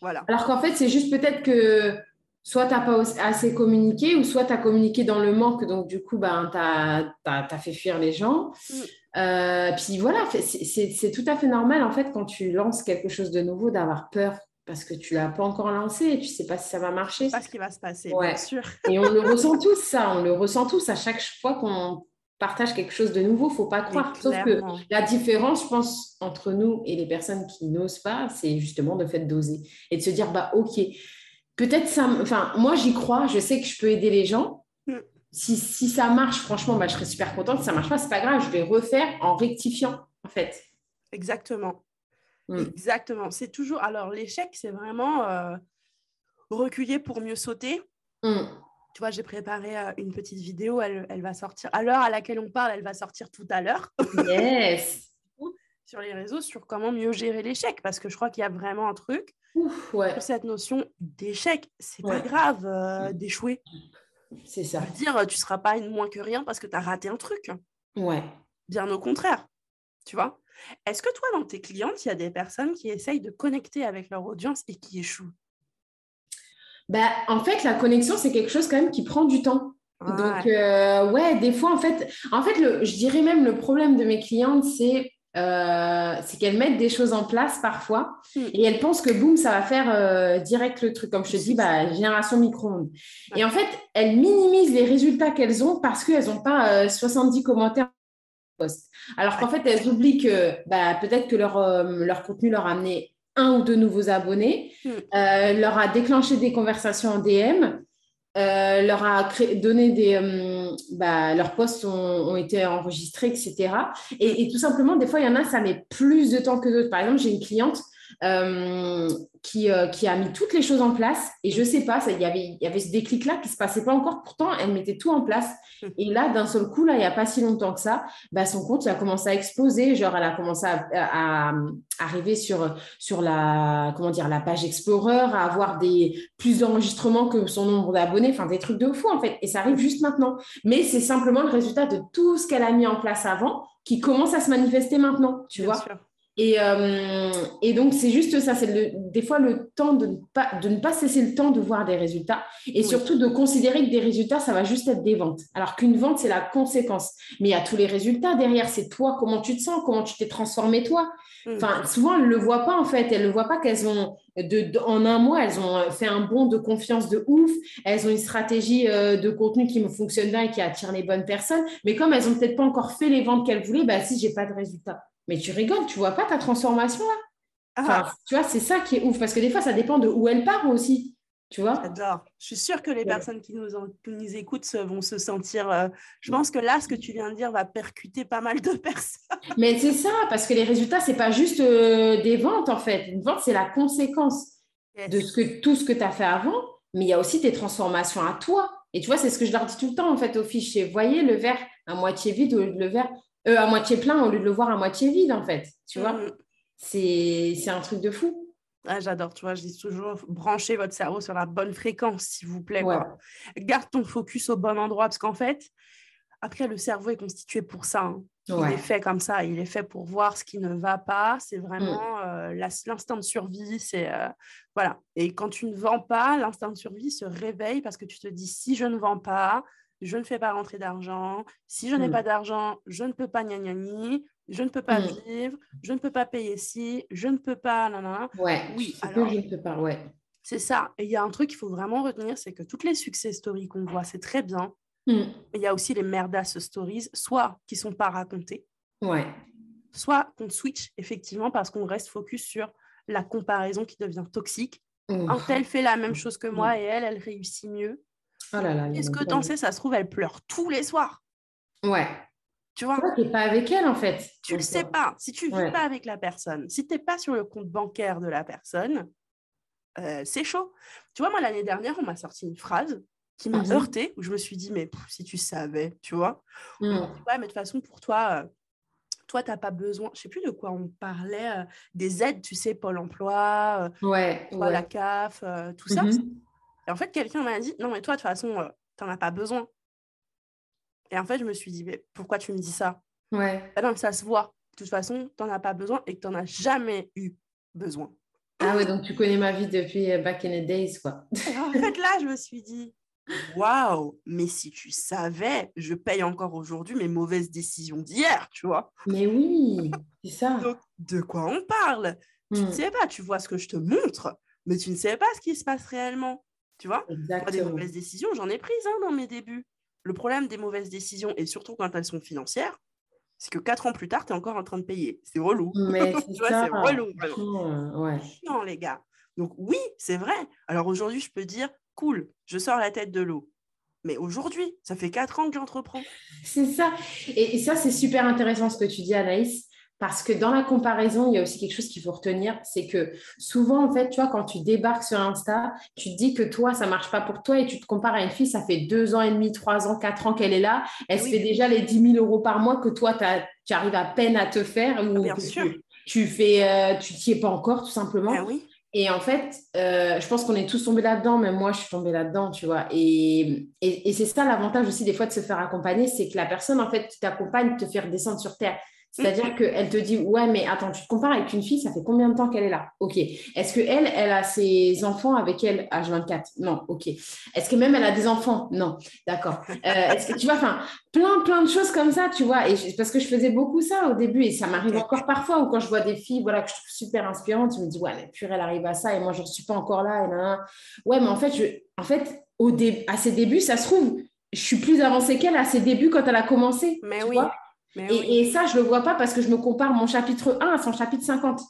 Voilà. Alors qu'en fait, c'est juste peut-être que soit tu n'as pas assez communiqué ou soit tu as communiqué dans le manque, donc du coup, ben, tu as, fait fuir les gens. Mm. Euh, puis voilà, c'est tout à fait normal en fait quand tu lances quelque chose de nouveau d'avoir peur parce que tu l'as pas encore lancé et tu sais pas si ça va marcher. Pas ce qui va se passer, bien sûr. et on le ressent tous, ça. On le ressent tous à chaque fois qu'on partage quelque chose de nouveau, faut pas croire. Sauf que la différence, je pense, entre nous et les personnes qui n'osent pas, c'est justement le fait d'oser et de se dire, bah ok, peut-être ça, enfin, moi j'y crois, je sais que je peux aider les gens. Mm. Si, si, ça marche, franchement, bah, je serais super contente. Si ça marche pas, c'est pas grave, je vais refaire en rectifiant, en fait. Exactement. Mm. Exactement. C'est toujours. Alors, l'échec, c'est vraiment euh, reculer pour mieux sauter. Mm. Tu vois, j'ai préparé euh, une petite vidéo. Elle, elle va sortir à l'heure à laquelle on parle. Elle va sortir tout à l'heure. Yes. sur les réseaux sur comment mieux gérer l'échec parce que je crois qu'il y a vraiment un truc. Cette notion d'échec, c'est pas grave euh, d'échouer. C'est ça. dire, tu seras pas moins que rien parce que tu as raté un truc. Ouais. Bien au contraire. Tu vois? Est-ce que toi, dans tes clientes, il y a des personnes qui essayent de connecter avec leur audience et qui échouent? Bah, En fait, la connexion, c'est quelque chose quand même qui prend du temps. Donc, euh, ouais, des fois, en fait, en fait le, je dirais même le problème de mes clientes, c'est euh, qu'elles mettent des choses en place parfois hmm. et elles pensent que boum, ça va faire euh, direct le truc. Comme je te dis, bah, génération micro-ondes. Et en fait, elles minimisent les résultats qu'elles ont parce qu'elles n'ont pas 70 commentaires alors qu'en fait, elles oublient que bah, peut-être que leur, euh, leur contenu leur a amené un ou deux nouveaux abonnés, hmm. euh, leur a déclenché des conversations en DM, euh, leur a donné des. bah, leurs posts ont, été enregistrés, etc. Et, et, tout simplement, des fois, il y en a, ça met plus de temps que d'autres. Par exemple, j'ai une cliente qui, qui, a mis toutes les choses en place. Et je sais pas, il y avait, y avait ce déclic-là qui ne se passait pas encore. Pourtant, elle mettait tout en place. Et là, d'un seul coup, là, il n'y a pas si longtemps que ça, bah, son compte il a commencé à exploser. Genre, elle a commencé à, arriver sur, sur la, comment dire, la page Explorer, à avoir des, plus d'enregistrements que son nombre d'abonnés. Enfin, des trucs de fou, en fait. Et ça arrive juste maintenant. Mais c'est simplement le résultat de tout ce qu'elle a mis en place avant qui commence à se manifester maintenant, tu vois. Et, euh, et, donc, c'est juste ça, c'est des fois le temps de ne, pas, de ne pas cesser le temps de voir des résultats et surtout de considérer que des résultats, ça va juste être des ventes. Alors qu'une vente, c'est la conséquence. Mais il y a tous les résultats derrière, c'est toi, comment tu te sens, comment tu t'es transformé toi. Mm. Enfin, souvent, elles ne le voient pas en fait, elles ne voient pas qu'elles ont, de, en un mois, elles ont fait un bond de confiance de ouf, elles ont une stratégie euh, de contenu qui me fonctionne bien et qui attire les bonnes personnes. Mais comme elles n'ont peut-être pas encore fait les ventes qu'elles voulaient, bah si, j'ai pas de résultats. Mais tu rigoles, tu vois pas ta transformation là enfin, ah. Tu vois, c'est ça qui est ouf, parce que des fois, ça dépend de où elle part aussi. Tu vois J'adore. Je suis sûre que les personnes qui nous, nous écoutent vont se sentir. Euh, je pense que là, ce que tu viens de dire va percuter pas mal de personnes. Mais c'est ça, parce que les résultats, c'est pas juste euh, des ventes en fait. Une vente, c'est la conséquence de ce que, tout ce que tu as fait avant, mais il y a aussi tes transformations à toi. Et tu vois, c'est ce que je leur dis tout le temps en fait aux fichiers. Voyez le verre à moitié vide ou le verre euh, à moitié plein au lieu de le voir à moitié vide, en fait. Tu vois mm. C'est un truc de fou. Ah, J'adore, tu vois, je dis toujours, branchez votre cerveau sur la bonne fréquence, s'il vous plaît. Garde ton focus au bon endroit, parce qu'en fait, après, le cerveau est constitué pour ça. Hein. Il est fait comme ça, il est fait pour voir ce qui ne va pas. C'est vraiment mm. euh, l'instinct de survie. C'est euh, voilà. Et quand tu ne vends pas, l'instinct de survie se réveille parce que tu te dis si je ne vends pas, je ne fais pas rentrer d'argent. Si je n'ai mmh. pas d'argent, je ne peux pas gna je ne peux pas mmh. vivre, je ne peux pas payer ci, je ne peux pas. Nanana. Ouais, oui, alors, je ne peux pas, ouais. C'est ça. Et il y a un truc qu'il faut vraiment retenir, c'est que toutes les success stories qu'on voit, c'est très bien. Mmh. Mais il y a aussi les merdas stories, soit qui sont pas racontées, ouais. soit qu'on switch effectivement parce qu'on reste focus sur la comparaison qui devient toxique. Un tel fait la même chose que moi et elle, elle réussit mieux. Oh là là, Qu'est-ce que t'en sais? Ça se trouve, elle pleure tous les soirs. Ouais. Tu vois? Tu n'es pas avec elle, en fait. Tu ne le sais pas. Si tu ne vis pas avec la personne, si tu n'es pas sur le compte bancaire de la personne, euh, c'est chaud. Tu vois, moi, l'année dernière, on m'a sorti une phrase qui m'a mmh heurtée, où je me suis dit, mais si tu savais, tu vois? Mmh. ouais, mais de toute façon, pour toi, euh, toi, tu n'as pas besoin, je sais plus de quoi on parlait, euh, des aides, tu sais, Pôle emploi, ouais, la CAF, tout ça. Et en fait, quelqu'un m'a dit, non, mais toi, de toute façon, euh, tu n'en as pas besoin. Et en fait, je me suis dit, mais pourquoi tu me dis ça? Ouais. Ah non, ça se voit. De toute façon, tu n'en as pas besoin et que tu n'en as jamais eu besoin. Ah ouais, donc tu connais ma vie depuis euh, back in the days, quoi. en fait, là, je me suis dit, waouh, mais si tu savais, je paye encore aujourd'hui mes mauvaises décisions d'hier, tu vois. Mais oui, c'est ça. Donc, de quoi on parle? Tu ne hmm. sais pas, tu vois ce que je te montre, mais tu ne sais pas ce qui se passe réellement. Tu vois Des mauvaises décisions, j'en ai prises hein, dans mes débuts. le problème des mauvaises décisions, et surtout quand elles sont financières, c'est que quatre ans plus tard, tu es encore en train de payer. C'est relou. Mais c'est relou. Non, les gars. Donc oui, c'est vrai. Alors aujourd'hui, je peux dire, cool, je sors la tête de l'eau. Mais aujourd'hui, ça fait quatre ans que j'entreprends. C'est ça. Et, ça, c'est super intéressant ce que tu dis, Anaïs. Parce que dans la comparaison, il y a aussi quelque chose qu'il faut retenir, c'est que souvent, en fait, tu vois, quand tu débarques sur Insta, tu te dis que toi, ça marche pas pour toi et tu te compares à une fille, ça fait deux ans et demi, trois ans, quatre ans qu'elle est là, elle se fait déjà les 10 000 euros par mois que toi, tu arrives à peine à te faire ou Bien sûr. Tu, fais, euh, tu t'y es pas encore, tout simplement. Oui. Et en fait, euh, je pense qu'on est tous tombés là-dedans, même moi, je suis tombée là-dedans, tu vois. Et, et, et c'est ça l'avantage aussi des fois de se faire accompagner, c'est que la personne, en fait, qui t'accompagne, te fait redescendre sur terre. C'est-à-dire qu'elle te dit, ouais, mais attends, tu te compares avec une fille, ça fait combien de temps qu'elle est là? Ok. Est-ce qu'elle, elle a ses enfants avec elle à 24 Non, ok. Est-ce que même elle a des enfants? Non, d'accord. Euh, est-ce que tu vois, enfin, plein, plein de choses comme ça, tu vois. Et parce que je faisais beaucoup ça au début et ça m'arrive encore parfois ou quand je vois des filles, voilà, que je trouve super inspirantes, je me dis, ouais, mais purée, elle arrive à ça et moi, je ne suis pas encore là. Et Ouais, mais en fait, je, en fait, au à ses débuts, ça se trouve, je suis plus avancée qu'elle à ses débuts quand elle a commencé. Mais oui. Et, ça, je ne le vois pas parce que je me compare mon chapitre 1 à son chapitre 50.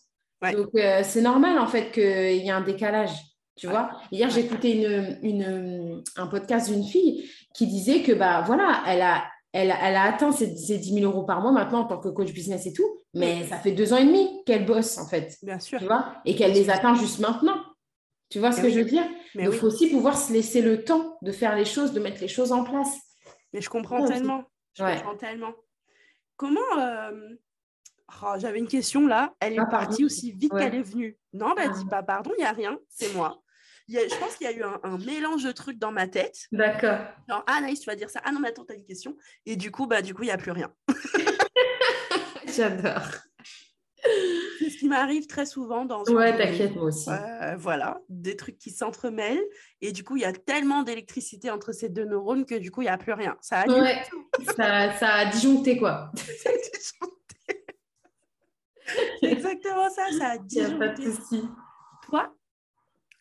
Donc, euh, c'est normal, en fait, qu'il y ait un décalage. Tu vois Hier, j'écoutais une, une, un podcast d'une fille qui disait que, bah, voilà, elle a, elle, elle a atteint ses, 10 000 euros par mois maintenant en tant que coach business et tout, mais ça fait deux ans et demi qu'elle bosse, en fait. Bien sûr. Tu vois Et qu'elle les atteint juste maintenant. Tu vois ce que je veux dire? Mais Il faut aussi pouvoir se laisser le temps de faire les choses, de mettre les choses en place. Mais je comprends tellement. Je comprends tellement. Comment. Euh, oh, j'avais une question là. Elle est ah, partie aussi vite qu'elle est venue. Non, bah, dis ah. pas pardon, il n'y a rien, c'est moi. je pense qu'il y a eu un, mélange de trucs dans ma tête. D'accord. Ah, Naïs, tu vas dire ça. Ah non, mais attends, tu as une question. Et du coup, bah, du coup, il n'y a plus rien. J'adore ce qui m'arrive très souvent dans. Ouais, t'inquiète, moi aussi. voilà, des trucs qui s'entremêlent. Et du coup, il y a tellement d'électricité entre ces deux neurones que du coup, il n'y a plus rien. Ça a, ouais, ça, ça, a disjoncté, quoi. C'est exactement ça, ça a disjoncté. pas de souci. Toi,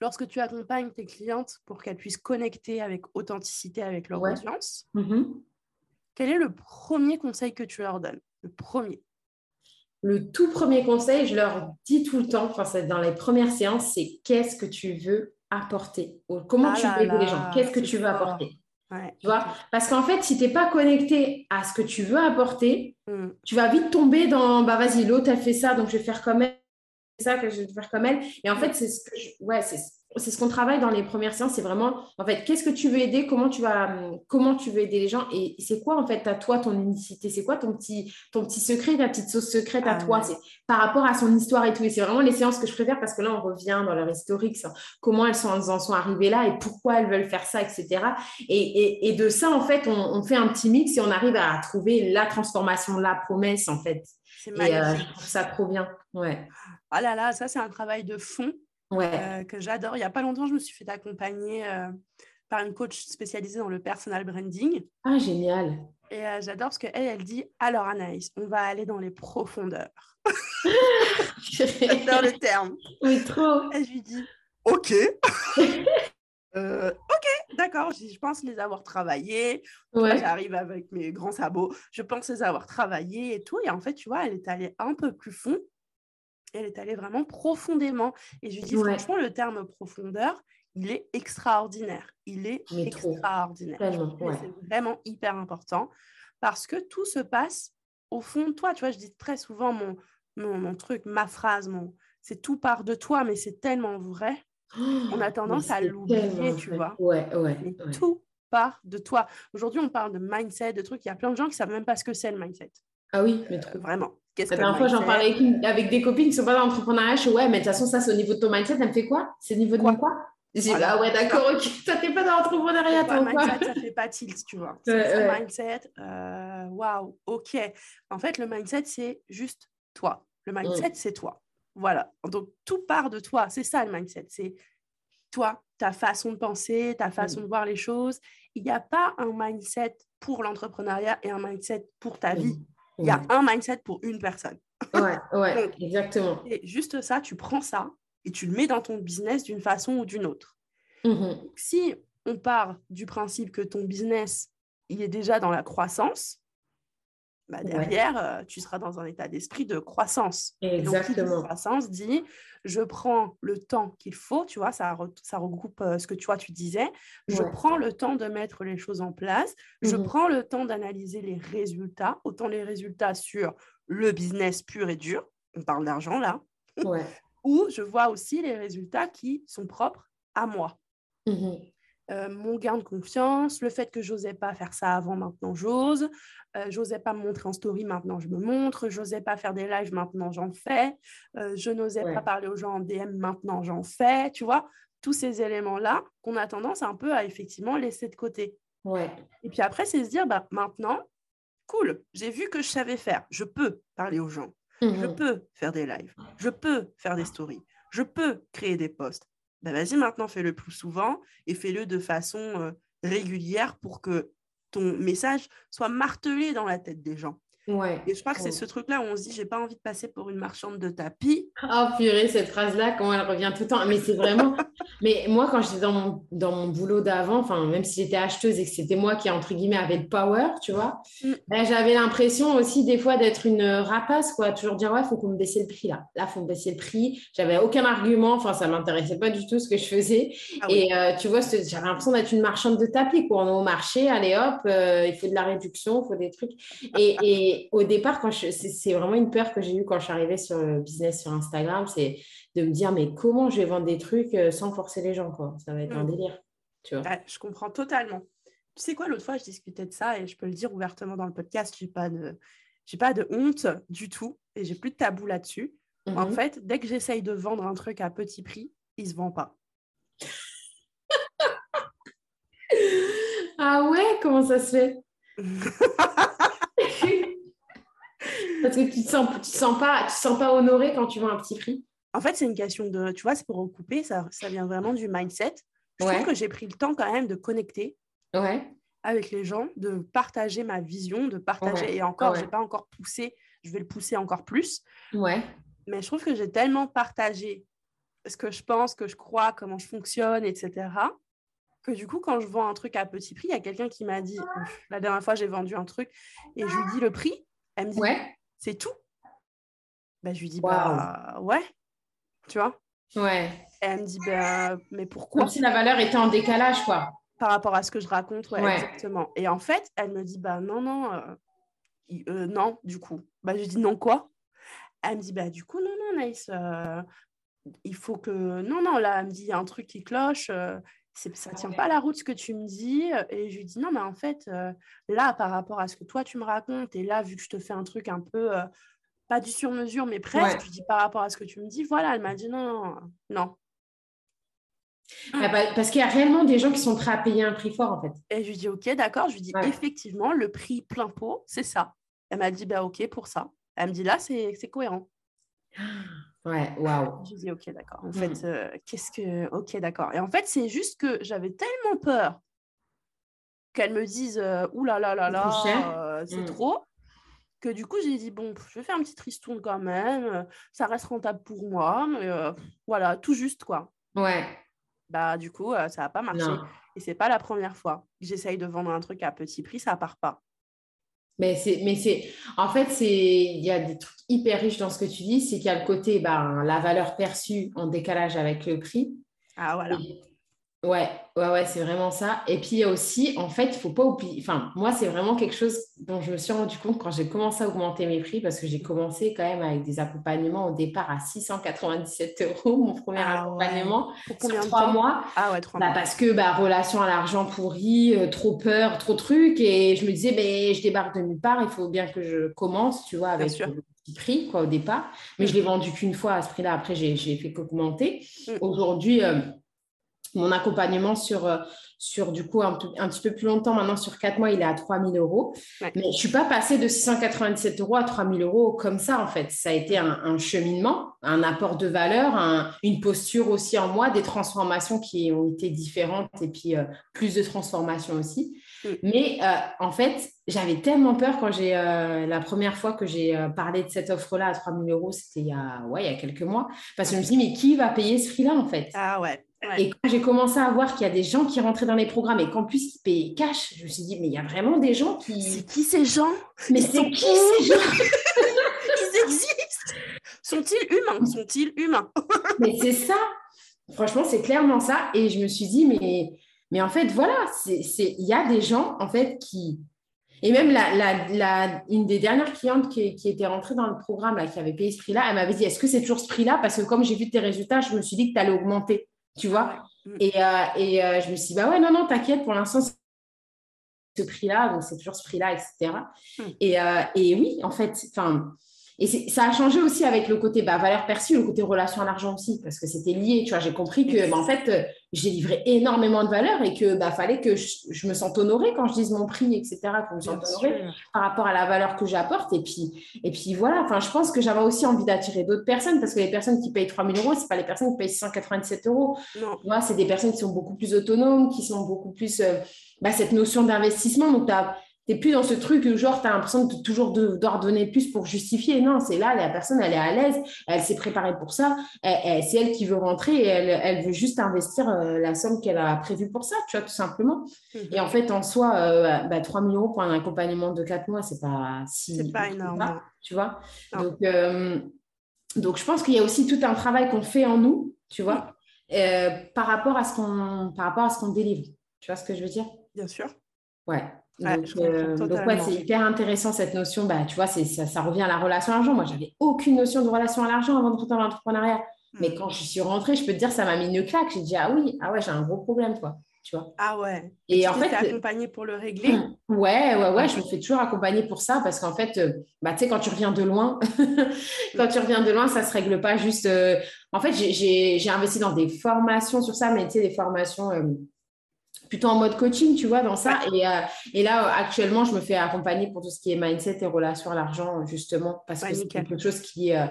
lorsque tu accompagnes tes clientes pour qu'elles puissent connecter avec authenticité avec leur audience, mm-hmm. quel est le premier conseil que tu leur donnes? Le premier le tout premier conseil, je leur dis tout le temps, enfin, c'est dans les premières séances, c'est qu'est-ce que tu veux apporter? Comment ah tu veux aider les gens? Qu'est-ce que tu veux apporter? Tu vois Parce qu'en fait, si tu n'es pas connecté à ce que tu veux apporter, hmm. tu vas vite tomber dans bah vas-y, l'autre elle fait ça, donc je vais faire comme elle, ça que je vais faire comme elle. Et en fait, c'est ce que je... ouais, c'est c'est ce qu'on travaille dans les premières séances, c'est vraiment, en fait, qu'est-ce que tu veux aider, comment tu vas, comment tu veux aider les gens, et c'est quoi en fait à toi ton unicité, c'est quoi ton petit, ton petit secret, ta petite sauce secrète à ah toi, c'est par rapport à son histoire et tout. Et c'est vraiment les séances que je préfère parce que là on revient dans leur historique, comment elles, sont, en sont arrivées là et pourquoi elles veulent faire ça, etc. Et, et, de ça en fait, on, fait un petit mix et on arrive à trouver la transformation, la promesse en fait. C'est magnifique. Et, euh, je trouve ça trop bien. Ouais. Ah là là, ça c'est un travail de fond ouais. Euh, que j'adore. Il n'y a pas longtemps, je me suis fait accompagner euh, par une coach spécialisée dans le personal branding. Ah, génial. Et euh, j'adore parce qu'elle, elle dit Alors, Anaïs, on va aller dans les profondeurs. j'adore le terme. Oui, trop. Et je lui dis Ok. ok, d'accord, je pense les avoir travaillés. Ouais. J'arrive avec mes grands sabots, je pense les avoir travaillés et tout. Et en fait, tu vois, elle est allée un peu plus fond elle est allée vraiment profondément. Et je lui dis, franchement, le terme profondeur, il est extraordinaire. Il est extraordinaire. C'est vraiment hyper important parce que tout se passe au fond de toi. Tu vois, je dis très souvent mon, mon, truc, ma phrase, mon, c'est tout part de toi, mais c'est tellement vrai. on a tendance à l'oublier, tu vois. Ouais, ouais, Tout part de toi. Aujourd'hui, on parle de mindset, de trucs. Il y a plein de gens qui ne savent même pas ce que c'est le mindset. Ah oui, mais trop. vraiment. La dernière fois, j'en parlais avec, des copines qui sont pas dans l'entrepreneuriat. Je suis ouais, mais de toute façon, ça, c'est au niveau de ton mindset. Elle me fait quoi? C'est au niveau de quoi, quoi? Je dis, ah ouais, d'accord, ok. Toi, t'es pas dans l'entrepreneuriat, toi. mindset, ça fait pas tilt, tu vois. le mindset, euh, waouh, ok. En fait, le mindset, c'est juste toi. Le mindset, mm. c'est toi. Voilà. Donc, tout part de toi. C'est ça, le mindset. C'est toi, ta façon de penser, ta façon mm. de voir les choses. Il n'y a pas un mindset pour l'entrepreneuriat et un mindset pour ta mm. vie. Il y a un mindset pour une personne. Ouais, ouais, exactement. Et juste ça, tu prends ça et tu le mets dans ton business d'une façon ou d'une autre. Mmh si on part du principe que ton business, il est déjà dans la croissance, bah, derrière, euh, tu seras dans un état d'esprit de croissance. Exactement. donc, croissance dit, je prends le temps qu'il faut, tu vois, ça, ça regroupe euh, ce que tu vois, tu disais, je prends le temps de mettre les choses en place, je mmh prends le temps d'analyser les résultats, autant les résultats sur le business pur et dur, on parle d'argent là, ou je vois aussi les résultats qui sont propres à moi. Mmh euh, mon gain de confiance, le fait que j'osais pas faire ça avant, maintenant j'ose, euh, j'osais pas me montrer en story, maintenant je me montre, j'osais pas faire des lives, maintenant j'en fais, euh, je n'osais pas parler aux gens en DM, maintenant j'en fais, tu vois, tous ces éléments-là qu'on a tendance un peu à effectivement laisser de côté. Ouais. Et puis après, c'est se dire, bah, maintenant, cool, j'ai vu que je savais faire, je peux parler aux gens, je mmh peux faire des lives, je peux faire des stories, je peux créer des posts bah, vas-y maintenant fais-le plus souvent et fais-le de façon euh, régulière pour que ton message soit martelé dans la tête des gens. Ouais. Et je crois que c'est ce truc-là où on se dit, j'ai pas envie de passer pour une marchande de tapis. Oh purée, cette phrase-là, comment elle revient tout le temps. Mais c'est vraiment... Mais moi, quand j'étais dans mon, dans mon boulot d'avant, enfin, même si j'étais acheteuse et que c'était moi qui, entre guillemets, avait le power, tu vois, mm. ben, j'avais l'impression aussi des fois d'être une rapace, quoi. Toujours dire, ouais, il faut qu'on me baisse le prix, là. Là, il faut me baisser le prix. J'avais aucun argument. Enfin, ça m'intéressait pas du tout ce que je faisais. Ah et euh, tu vois, j'avais l'impression d'être une marchande de tapis, quoi. On est au marché, allez hop, euh, il faut de la réduction, il faut des trucs. Et, et au départ, quand c'est vraiment une peur que j'ai eue quand je suis arrivée sur le business sur Instagram, c'est de me dire, mais comment je vais vendre des trucs euh, sans forcer les gens, quoi. Ça va être un mm. délire. Tu vois. je comprends totalement. Tu sais quoi, l'autre fois, je discutais de ça et je peux le dire ouvertement dans le podcast, je n'ai pas, de... pas de honte du tout et j'ai plus de tabou là-dessus. En mm-hmm. fait, dès que j'essaye de vendre un truc à petit prix, il ne se vend pas. ah ouais, comment ça se fait? Parce que tu ne te, sens, tu sens, pas, tu sens pas honoré quand tu vends un petit prix En fait, c'est une question de, tu vois, c'est pour recouper, ça, ça vient vraiment du mindset. Je trouve que j'ai pris le temps quand même de connecter ouais. avec les gens, de partager ma vision, de partager. Et encore, je n'ai pas encore poussé, je vais le pousser encore plus. Ouais. Mais je trouve que j'ai tellement partagé ce que je pense, que je crois, comment je fonctionne, etc. Que du coup, quand je vends un truc à petit prix, il y a quelqu'un qui m'a dit, la dernière fois, j'ai vendu un truc et je lui dis le prix. Elle me dit, ouais c'est tout? Bah, je lui dis, bah ouais, tu vois. Ouais. Et elle me dit, bah, mais pourquoi? Comme si la valeur était en décalage, quoi. Par rapport à ce que je raconte, ouais, exactement. Et en fait, elle me dit, bah non, non, euh, euh, non, du coup. Bah, je dis, non, quoi? Elle me dit, bah du coup, non, non, Nice, euh, il faut que. Non, non, là, elle me dit, il y a un truc qui cloche, ça tient pas la route ce que tu me dis. Et je lui dis non, mais en fait, euh, là, par rapport à ce que toi tu me racontes, et là, vu que je te fais un truc un peu, euh, pas du sur-mesure, mais presque, je dis par rapport à ce que tu me dis, voilà, elle m'a dit non, non, non. Ah, bah, parce qu'il y a réellement des gens qui sont prêts à payer un prix fort, en fait. Et je lui dis ok, d'accord. Je lui dis effectivement, le prix plein pot, c'est ça. Elle m'a dit bah ok pour ça. Elle me dit là, c'est cohérent. Ouais, waouh. Je dis, ok, d'accord. En fait, hmm. euh, qu'est-ce que. Ok, d'accord. Et en fait, c'est juste que j'avais tellement peur qu'elle me dise, euh, ouh là là là là, c'est hmm. trop, que du coup, j'ai dit, bon, je vais faire un petit tristourne quand même, ça reste rentable pour moi, mais euh, voilà, tout juste, quoi. Ouais. Bah, du coup, ça n'a pas marché. Et c'est pas la première fois que j'essaye de vendre un truc à petit prix, ça part pas. Mais c'est, mais c'est, en fait, c'est, il y a des trucs hyper riches dans ce que tu dis, c'est qu'il y a le côté, ben, la valeur perçue en décalage avec le prix. Ah voilà. Ouais, ouais, ouais, c'est vraiment ça. Et puis il y a aussi, en fait, il ne faut pas oublier. Enfin, moi, c'est vraiment quelque chose dont je me suis rendu compte quand j'ai commencé à augmenter mes prix, parce que j'ai commencé quand même avec des accompagnements au départ à 697 euros, mon premier ah accompagnement, pour sur trois mois. Ah ouais, trois bah, mois. Parce que bah, relation à l'argent pourri, euh, trop peur, trop truc. Et je me disais, ben, je débarque de nulle part, il faut bien que je commence, tu vois, avec prix quoi, au départ. Mais je l'ai vendu qu'une fois à ce prix-là. Après, j'ai fait qu'augmenter. Mm. Aujourd'hui, euh, mon accompagnement sur, euh, sur du coup un, petit peu plus longtemps, maintenant sur quatre mois, il est à 3 000 euros. Mais je ne suis pas passée de 697 euros à 3 000 euros comme ça, en fait. Ça a été un, cheminement, un apport de valeur, une posture aussi en moi, des transformations qui ont été différentes et puis euh, plus de transformations aussi. Mm. Mais euh, en fait, j'avais tellement peur quand j'ai la première fois que j'ai parlé de cette offre-là à 3 000 euros, c'était il, y a, ouais, il y a quelques mois, parce que je me suis dit, mais qui va payer ce prix-là en fait? Ah ouais. Et quand j'ai commencé à voir qu'il y a des gens qui rentraient dans les programmes et qu'en plus ils payaient cash, je me suis dit, mais il y a vraiment des gens qui. C'est qui ces gens? Mais c'est qui ces gens? Ils existent! Sont-ils humains? Sont-ils humains? Mais c'est ça. Franchement, c'est clairement ça. Et je me suis dit, mais, mais en fait, voilà, il y a des gens, en fait, qui. Et même la, une des dernières clientes qui, qui, était rentrée dans le programme, là, qui avait payé ce prix-là, elle m'avait dit Est-ce que c'est toujours ce prix-là? Parce que comme j'ai vu tes résultats, je me suis dit que tu allais augmenter tu vois. Mm. Et, euh, et euh, je me suis dit, bah ouais, non, non, t'inquiète, pour l'instant, ce prix-là, donc c'est toujours ce prix-là, etc. Mm. Et, euh, et, oui, en fait, enfin, et ça a changé aussi avec le côté bah, valeur perçue, le côté relation à l'argent aussi, parce que c'était lié. Tu vois, j'ai compris que, bah, en fait, euh, j'ai livré énormément de valeur et que bah, fallait que je, me sente honorée quand je dise mon prix, etc. Que je me sente honorée par rapport à la valeur que j'apporte. Et puis, et puis voilà. Enfin, je pense que j'avais aussi envie d'attirer d'autres personnes parce que les personnes qui payent 3 000 euros, c'est pas les personnes qui payent 197 euros. Moi, c'est des personnes qui sont beaucoup plus autonomes, qui sont beaucoup plus euh, bah, cette notion d'investissement. Donc, tu as t'es plus dans ce truc où genre tu as l'impression de toujours devoir donner plus pour justifier. Non, c'est là, la personne, elle est à l'aise, elle s'est préparée pour ça, c'est elle qui veut rentrer et elle, veut juste investir euh, la somme qu'elle a prévue pour ça, tu vois, tout simplement. Mhm. Et en fait, en soi, euh, bah, 3 000 euros pour un accompagnement de 4 mois, c'est pas si. C'est pas énorme. tu vois. Donc, euh, donc, je pense qu'il y a aussi tout un travail qu'on fait en nous, tu vois, par rapport à ce qu'on délivre. Tu vois ce que je veux dire? Bien sûr. Ouais. Donc, euh, c'est hyper intéressant cette notion. Bah, tu vois, ça, ça, revient à la relation à l'argent. Moi, j'avais aucune notion de relation à l'argent avant de rentrer dans l'entrepreneuriat. Mais hmm. quand je suis rentrée, je peux te dire, ça m'a mis une claque. J'ai dit, ah oui, ah ouais, j'ai un gros problème, toi. Tu vois. Ah ouais. Et, en fait, accompagnée pour le régler? Hmm. Ouais, ouais, ouais. Je me fais toujours accompagner pour ça parce qu'en fait, euh, bah, tu sais, quand tu reviens de loin, quand tu reviens de loin, ça se règle pas juste. Euh, en fait, j'ai investi dans des formations sur ça, mais tu sais, des formations plutôt en mode coaching, tu vois, dans ça. Et, euh, et, là, actuellement, je me fais accompagner pour tout ce qui est mindset et relations à l'argent, justement, parce que c'est quelque chose qui, euh,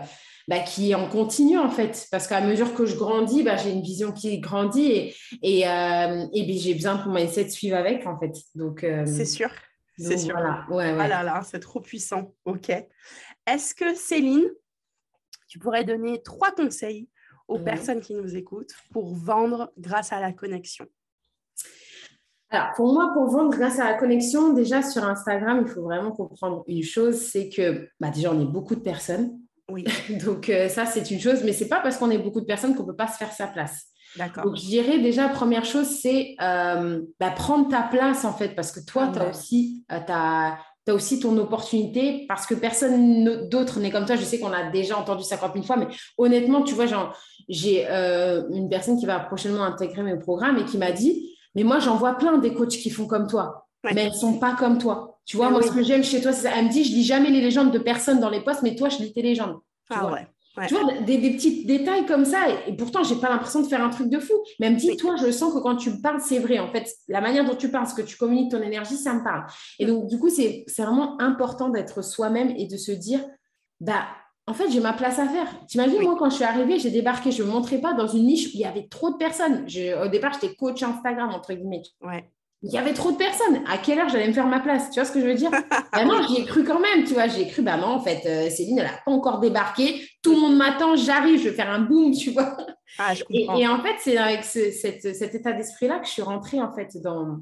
bah, qui est en continu, en fait. Parce qu'à mesure que je grandis, bah, j'ai une vision qui grandit et, et, euh, et j'ai besoin que mon mindset suive avec, en fait. Donc, c'est sûr. C'est sûr. Voilà. Ouais, ouais. Ah là là, c'est trop puissant. OK. Est-ce que Céline, tu pourrais donner trois conseils aux personnes qui nous écoutent pour vendre grâce à la connexion? Alors, pour moi, pour vendre grâce à la connexion, déjà sur Instagram, il faut vraiment comprendre une chose, c'est que bah, déjà, on est beaucoup de personnes. Oui. Donc, euh, ça, c'est une chose, mais ce n'est pas parce qu'on est beaucoup de personnes qu'on ne peut pas se faire sa place. D'accord. Donc, je dirais déjà, première chose, c'est euh, bah, prendre ta place, en fait, parce que toi, tu as aussi, euh, aussi ton opportunité, parce que personne d'autre n'est comme toi. Je sais qu'on a déjà entendu 50 000 fois, mais honnêtement, tu vois, j'ai une personne qui va prochainement intégrer mes programmes et qui m'a dit, mais moi, j'en vois plein des coachs qui font comme toi, mais elles ne sont pas comme toi. Tu vois, moi, ce que j'aime chez toi, c'est ça. Elle me dit, je lis jamais les légendes de personnes dans les posts, mais toi, je lis tes légendes. Tu ah vois. Tu vois, des, petits détails comme ça, et, pourtant, je n'ai pas l'impression de faire un truc de fou. Mais elle me dit, toi, je sens que quand tu parles, c'est vrai. En fait, la manière dont tu parles, ce que tu communiques, ton énergie, ça me parle. Et donc, du coup, c'est vraiment important d'être soi-même et de se dire, bah, en fait, j'ai ma place à faire. Tu imagines, moi, quand je suis arrivée, j'ai débarqué, je ne me montrais pas dans une niche où il y avait trop de personnes. au départ, j'étais coach Instagram, entre guillemets. Ouais. Il y avait trop de personnes. À quelle heure j'allais me faire ma place? Tu vois ce que je veux dire? Non, j'y ai cru quand même, tu vois. J'ai cru, bah non, en fait, euh, Céline, elle n'a pas encore débarqué. Tout le monde m'attend, j'arrive, je vais faire un boom, tu vois. Ah, je et, en fait, c'est avec cet, état d'esprit-là que je suis rentrée, en fait, dans,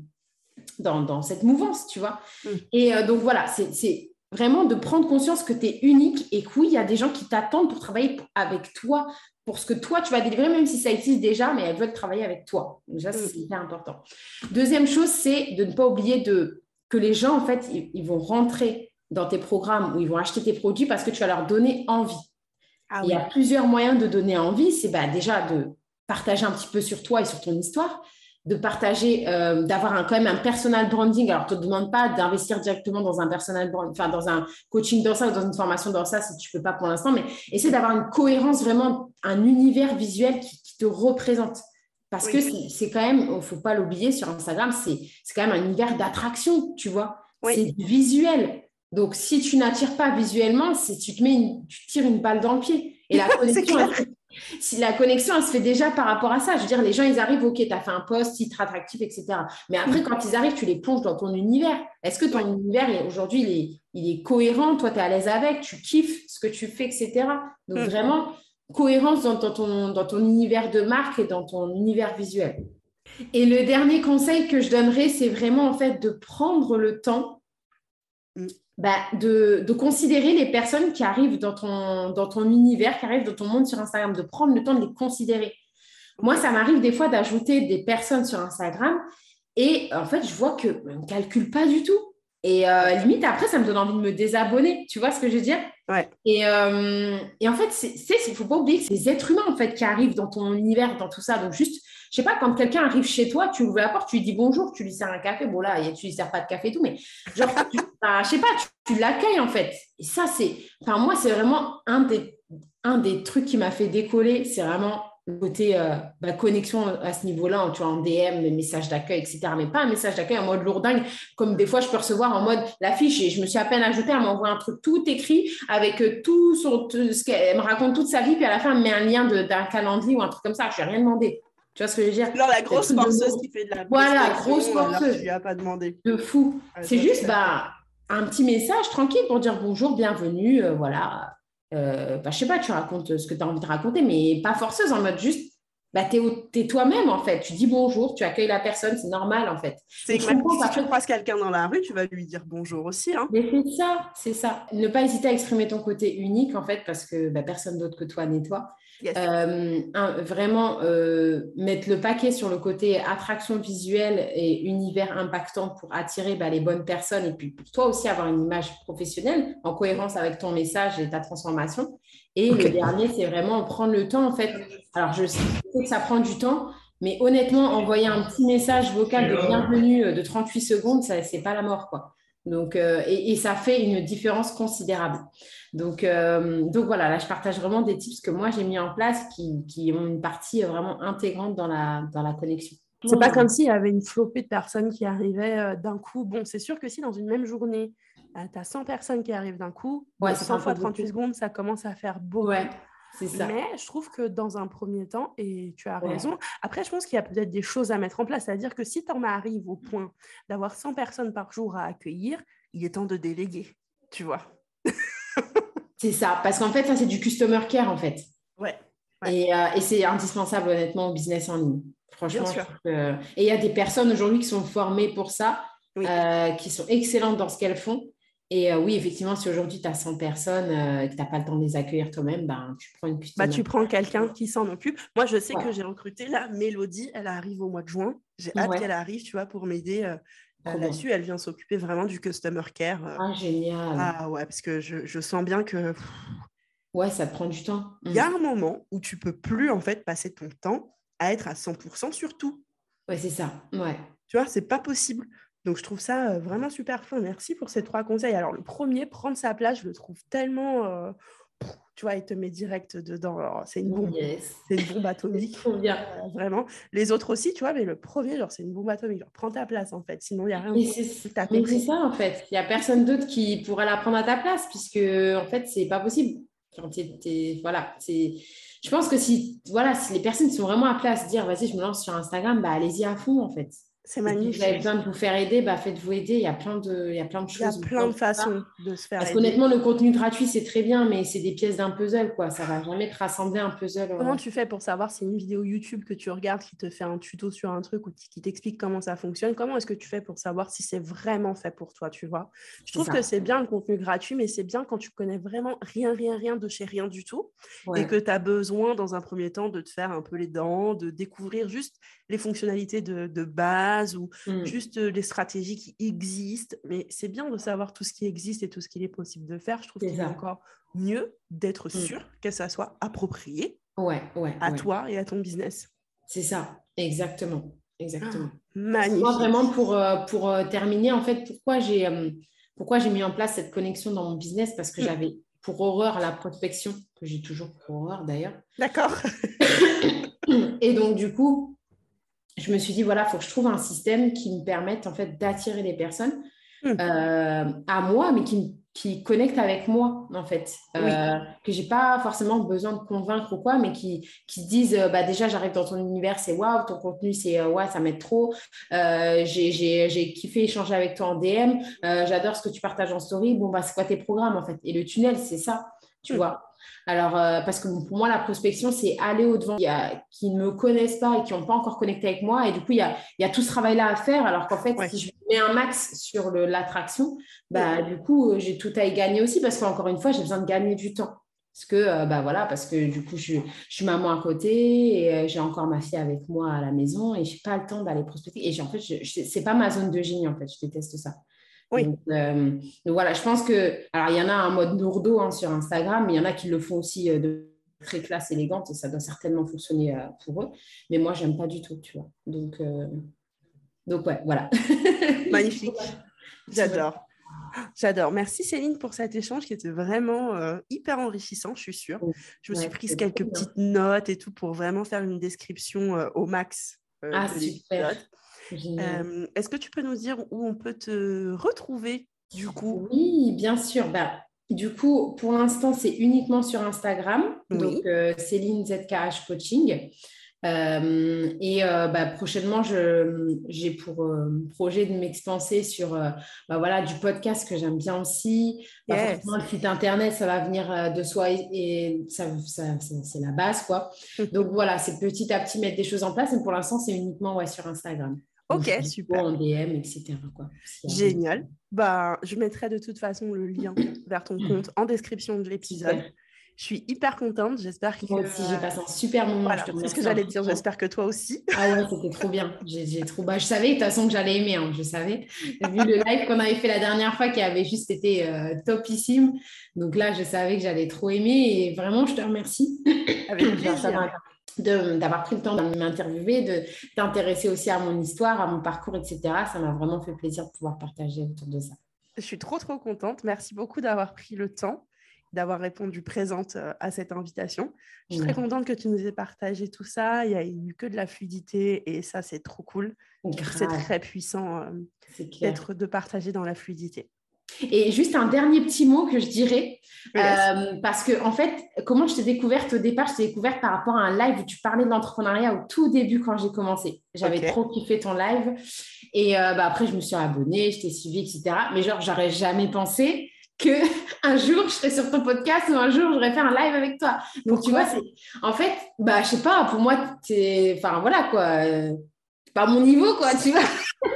dans, cette mouvance, tu vois. Mm. Et euh, donc, voilà, c'est vraiment de prendre conscience que tu es unique et que oui, il y a des gens qui t'attendent pour travailler avec toi, pour ce que toi, tu vas délivrer, même si ça existe déjà, mais elles veulent travailler avec toi. Déjà, c'est mm. hyper important. Deuxième chose, c'est de ne pas oublier de, que les gens, en fait, ils, vont rentrer dans tes programmes ou ils vont acheter tes produits parce que tu vas leur donner envie. Ah il y a plusieurs moyens de donner envie. C'est bah, déjà de partager un petit peu sur toi et sur ton histoire, de partager, euh, d'avoir un, quand même un personal branding. Alors, ne te demande pas d'investir directement dans un personal branding, enfin, dans un coaching dans ça ou dans une formation dans ça si tu ne peux pas pour l'instant, mais essaie d'avoir une cohérence, vraiment un univers visuel qui, te représente. Parce que c'est quand même, il ne faut pas l'oublier, sur Instagram, c'est quand même un univers d'attraction, tu vois. C'est visuel. Donc, si tu n'attires pas visuellement, tu te mets tu tires une balle dans le pied. Et la connexion, si la connexion, elle se fait déjà par rapport à ça. Je veux dire, les gens, ils arrivent, OK, tu as fait un post, titre attractif, etc. Mais après, quand ils arrivent, tu les plonges dans ton univers. Est-ce que ton univers, aujourd'hui, il est, il est cohérent? Toi, tu es à l'aise avec, tu kiffes ce que tu fais, etc. Donc, mm. vraiment, cohérence dans, ton, dans ton univers de marque et dans ton univers visuel. Et le dernier conseil que je donnerais, c'est vraiment en fait de prendre le temps. Bah, de, de, considérer les personnes qui arrivent dans ton, dans ton univers, qui arrivent dans ton monde sur Instagram, de prendre le temps de les considérer. Moi, ça m'arrive des fois d'ajouter des personnes sur Instagram et en fait, je vois que ne me calcule pas du tout. Et euh, limite, après, ça me donne envie de me désabonner. Tu vois ce que je veux dire? Ouais. et, euh, et, en fait, il ne faut pas oublier que c'est des êtres humains en fait, qui arrivent dans ton univers, dans tout ça. Donc, juste, je sais pas, quand quelqu'un arrive chez toi, tu ouvres la porte, tu lui dis bonjour, tu lui sers un café. Bon, là, tu lui sers pas de café et tout, mais genre, tu, bah, je sais pas, tu, tu l'accueilles en fait. Et ça, c'est, enfin, moi, c'est vraiment un des, un des trucs qui m'a fait décoller. C'est vraiment côté euh, bah, connexion à ce niveau-là, tu vois, en DM, les messages d'accueil, etc. Mais pas un message d'accueil en mode lourdingue, comme des fois je peux recevoir en mode l'affiche et je me suis à peine ajoutée, elle m'envoie un truc tout écrit avec euh, tout son, ce qu'elle me raconte toute sa vie, puis à la fin elle me met un lien d'un calendrier ou un truc comme ça. Je n'ai rien demandé. Tu vois ce que je veux dire? Alors la grosse forceuse qui fait de la Voilà, grosse forceuse. Tu lui as pas demandé. De fou. c'est juste bah, un petit message tranquille pour dire bonjour, bienvenue, euh, voilà euh, bah, je sais pas, tu racontes ce que tu as envie de raconter, mais pas forceuse, en mode juste, bah, tu es, toi-même en fait. Tu dis bonjour, tu accueilles la personne, c'est normal en fait. C'est exactement si tu croises quelqu'un dans la rue, tu vas lui dire bonjour aussi. Hein. Mais c'est ça, c'est ça. Ne pas hésiter à exprimer ton côté unique en fait, parce que bah, personne d'autre que toi n'est toi. Euh, vraiment euh, mettre le paquet sur le côté attraction visuelle et univers impactant pour attirer bah, les bonnes personnes et puis toi aussi avoir une image professionnelle en cohérence avec ton message et ta transformation. Et le dernier, c'est vraiment prendre le temps en fait. Alors je sais que ça prend du temps, mais honnêtement, envoyer un petit message vocal de bienvenue euh, de 38 secondes, ça c'est pas la mort quoi. Donc, euh, et, ça fait une différence considérable. Donc, euh, donc voilà, là, je partage vraiment des tips que moi, j'ai mis en place qui, qui, ont une partie vraiment intégrante dans la, dans la connexion. C'est pas comme s'il y avait une flopée de personnes qui arrivaient euh, d'un coup. Bon, c'est sûr que si dans une même journée, tu as 100 personnes qui arrivent d'un coup, ouais, 100 fois 38 secondes, ça commence à faire beau. Ouais. Mais je trouve que dans un premier temps, et tu as raison, après, je pense qu'il y a peut-être des choses à mettre en place. C'est-à-dire que si tu en arrives au point d'avoir 100 personnes par jour à accueillir, il est temps de déléguer, tu vois. C'est ça, parce qu'en fait, ça, c'est du customer care, en fait. Ouais. Et, euh, et c'est indispensable, honnêtement, au business en ligne. Franchement. Et il y a des personnes aujourd'hui qui sont formées pour ça, euh, qui sont excellentes dans ce qu'elles font. Et euh, oui, effectivement, si aujourd'hui tu as 100 personnes euh, et que tu n'as pas le temps de les accueillir toi-même, ben, tu prends une bah, Tu prends quelqu'un qui s'en occupe. Moi, je sais que j'ai recruté la Mélodie, elle arrive au mois de juin. J'ai hâte qu'elle arrive, tu vois, pour m'aider euh, là-dessus. Elle vient s'occuper vraiment du customer care. Ah, génial. Ah ouais, parce que je, je sens bien que. Ouais, ça prend du temps. Il y a mmh. un moment où tu peux plus, en fait, passer ton temps à être à 100% sur tout. Ouais, c'est ça. Ouais. Tu vois, c'est pas possible. Donc, je trouve ça vraiment super fin. Merci pour ces trois conseils. Alors, le premier, prendre sa place, je le trouve tellement. Tu vois, il te met direct dedans. C'est une bombe. C'est une bombe atomique. bien. vraiment. Les autres aussi, tu vois, mais le premier, genre, c'est une bombe atomique. Genre, prends ta place, en fait. Sinon, il n'y a rien. Mais c'est ça, en fait. Il n'y a personne d'autre qui pourra la prendre à ta place, puisque, en fait, c'est pas possible. voilà, c'est je pense que si, voilà, si les personnes sont vraiment à place, dire vas-y, je me lance sur Instagram, bah, allez-y à fond en fait. C'est magnifique. Si vous avez besoin de vous faire aider, bah, faites-vous aider. Il y a plein de, il y a plein de choses. Il y a plein de façons de se faire Parce qu'honnêtement, le contenu gratuit, c'est très bien, mais c'est des pièces d'un puzzle. Quoi. Ça va jamais te rassembler un puzzle. Comment euh. tu fais pour savoir si une vidéo YouTube que tu regardes qui te fait un tuto sur un truc ou qui t'explique comment ça fonctionne Comment est-ce que tu fais pour savoir si c'est vraiment fait pour toi tu vois? Je trouve que c'est bien le contenu gratuit, mais c'est bien quand tu connais vraiment rien, rien, rien de chez rien du tout et que tu as besoin, dans un premier temps, de te faire un peu les dents, de découvrir juste les fonctionnalités de, de base ou mmh. juste les stratégies qui existent. Mais c'est bien de savoir tout ce qui existe et tout ce qu'il est possible de faire. Je trouve qu'il est encore mieux d'être mmh. sûr que ça soit approprié ouais, ouais, à toi et à ton business. C'est ça, exactement. Exactement. Ah, magnifique. Moi, vraiment, pour, pour terminer, en fait, pourquoi j'ai pourquoi j'ai mis en place cette connexion dans mon business? Parce que mmh. j'avais pour horreur la prospection, que j'ai toujours pour horreur d'ailleurs. D'accord. et donc, du coup, je me suis dit, voilà, il faut que je trouve un système qui me permette en fait d'attirer les personnes hmm. euh, à moi, mais qui, qui connectent avec moi, en fait. Euh, que je n'ai pas forcément besoin de convaincre ou quoi, mais qui, qui disent, euh, bah, déjà, j'arrive dans ton univers, c'est waouh, ton contenu, c'est ouais, ça m'aide trop. j'ai kiffé échanger avec toi en DM. J'adore ce que tu partages en story. Bon, bah, c'est quoi tes programmes, en fait? Et le tunnel, c'est ça, tu hmm. vois. Alors, euh, parce que pour moi, la prospection, c'est aller au-devant qui ne me connaissent pas et qui n'ont pas encore connecté avec moi. Et du coup, il y a, y a, tout ce travail-là à faire. Alors qu'en fait, si je mets un max sur l'attraction, bah, du coup, j'ai tout à y gagner aussi parce qu'encore une fois, j'ai besoin de gagner du temps. Parce que, euh, bah voilà, parce que du coup, je, suis maman à côté et euh, j'ai encore ma fille avec moi à la maison et je n'ai pas le temps d'aller prospecter. Et en fait, ce n'est pas ma zone de génie, en fait, je déteste ça. Oui. Euh, donc, voilà, je pense que, alors il y en a un mode nourdo hein, sur Instagram, mais il y en a qui le font aussi de très classe élégante et ça doit certainement fonctionner pour eux. Mais moi, j'aime pas du tout, tu vois. Donc, donc ouais, voilà. Magnifique. J'adore. J'adore. Merci Céline pour cet échange qui était vraiment euh, hyper enrichissant, je suis sûre. Je me suis prise quelques petites notes et tout pour vraiment faire une description euh, au max euh, ah, super. Est-ce que tu peux nous dire où on peut te retrouver du coup? Oui, bien sûr. Bah, du coup, pour l'instant, c'est uniquement sur Instagram. Donc, Céline ZKH Coaching. Euh, et euh, bah, prochainement, j'ai pour euh, projet de m'expanser sur bah, voilà, du podcast que j'aime bien aussi. Yes. le site internet, ça va venir de soi et, ça, c'est la base. quoi. Donc voilà, c'est petit à petit mettre des choses en place. Mais pour l'instant, c'est uniquement ouais, sur Instagram. Ok, super. En DM, etc. Quoi, Génial. Bah, je mettrai de toute façon le lien vers ton compte en description de l'épisode. Je suis hyper contente. J'espère que. Moi aussi, j'ai passé un super moment. c'est ce que j'allais dire. J'espère que toi aussi. Ah ouais, c'était trop bien. J'ai, trop... Bah, je savais de toute façon que j'allais aimer. Hein, je savais. Vu le live qu'on avait fait la dernière fois qui avait juste été euh, topissime. Donc là, je savais que j'allais trop aimer. Et vraiment, je te remercie. Avec plaisir. D'avoir pris le temps de m'interviewer, de t'intéresser aussi à mon histoire, à mon parcours, etc. Ça m'a vraiment fait plaisir de pouvoir partager autour de ça. Je suis trop, trop contente. Merci beaucoup d'avoir pris le temps d'avoir répondu présente euh, à cette invitation. Je suis très contente que tu nous aies partagé tout ça. Il n'y a eu que de la fluidité et ça, c'est trop cool. C'est très puissant euh, d'être de partager dans la fluidité. Et juste un dernier petit mot que je dirais, euh, parce que en fait, comment je t'ai découverte au départ, je t'ai découverte par rapport à un live où tu parlais de l'entrepreneuriat au tout début quand j'ai commencé. J'avais trop kiffé ton live. Et bah, après, je me suis abonnée, je t'ai suivi, etc. Mais genre, j'aurais jamais pensé que un jour je serai sur ton podcast ou un jour j'aurais fait un live avec toi. Donc tu vois, c'est en fait, bah je sais pas, pour moi c'est enfin voilà quoi, euh, pas mon niveau quoi, tu vois.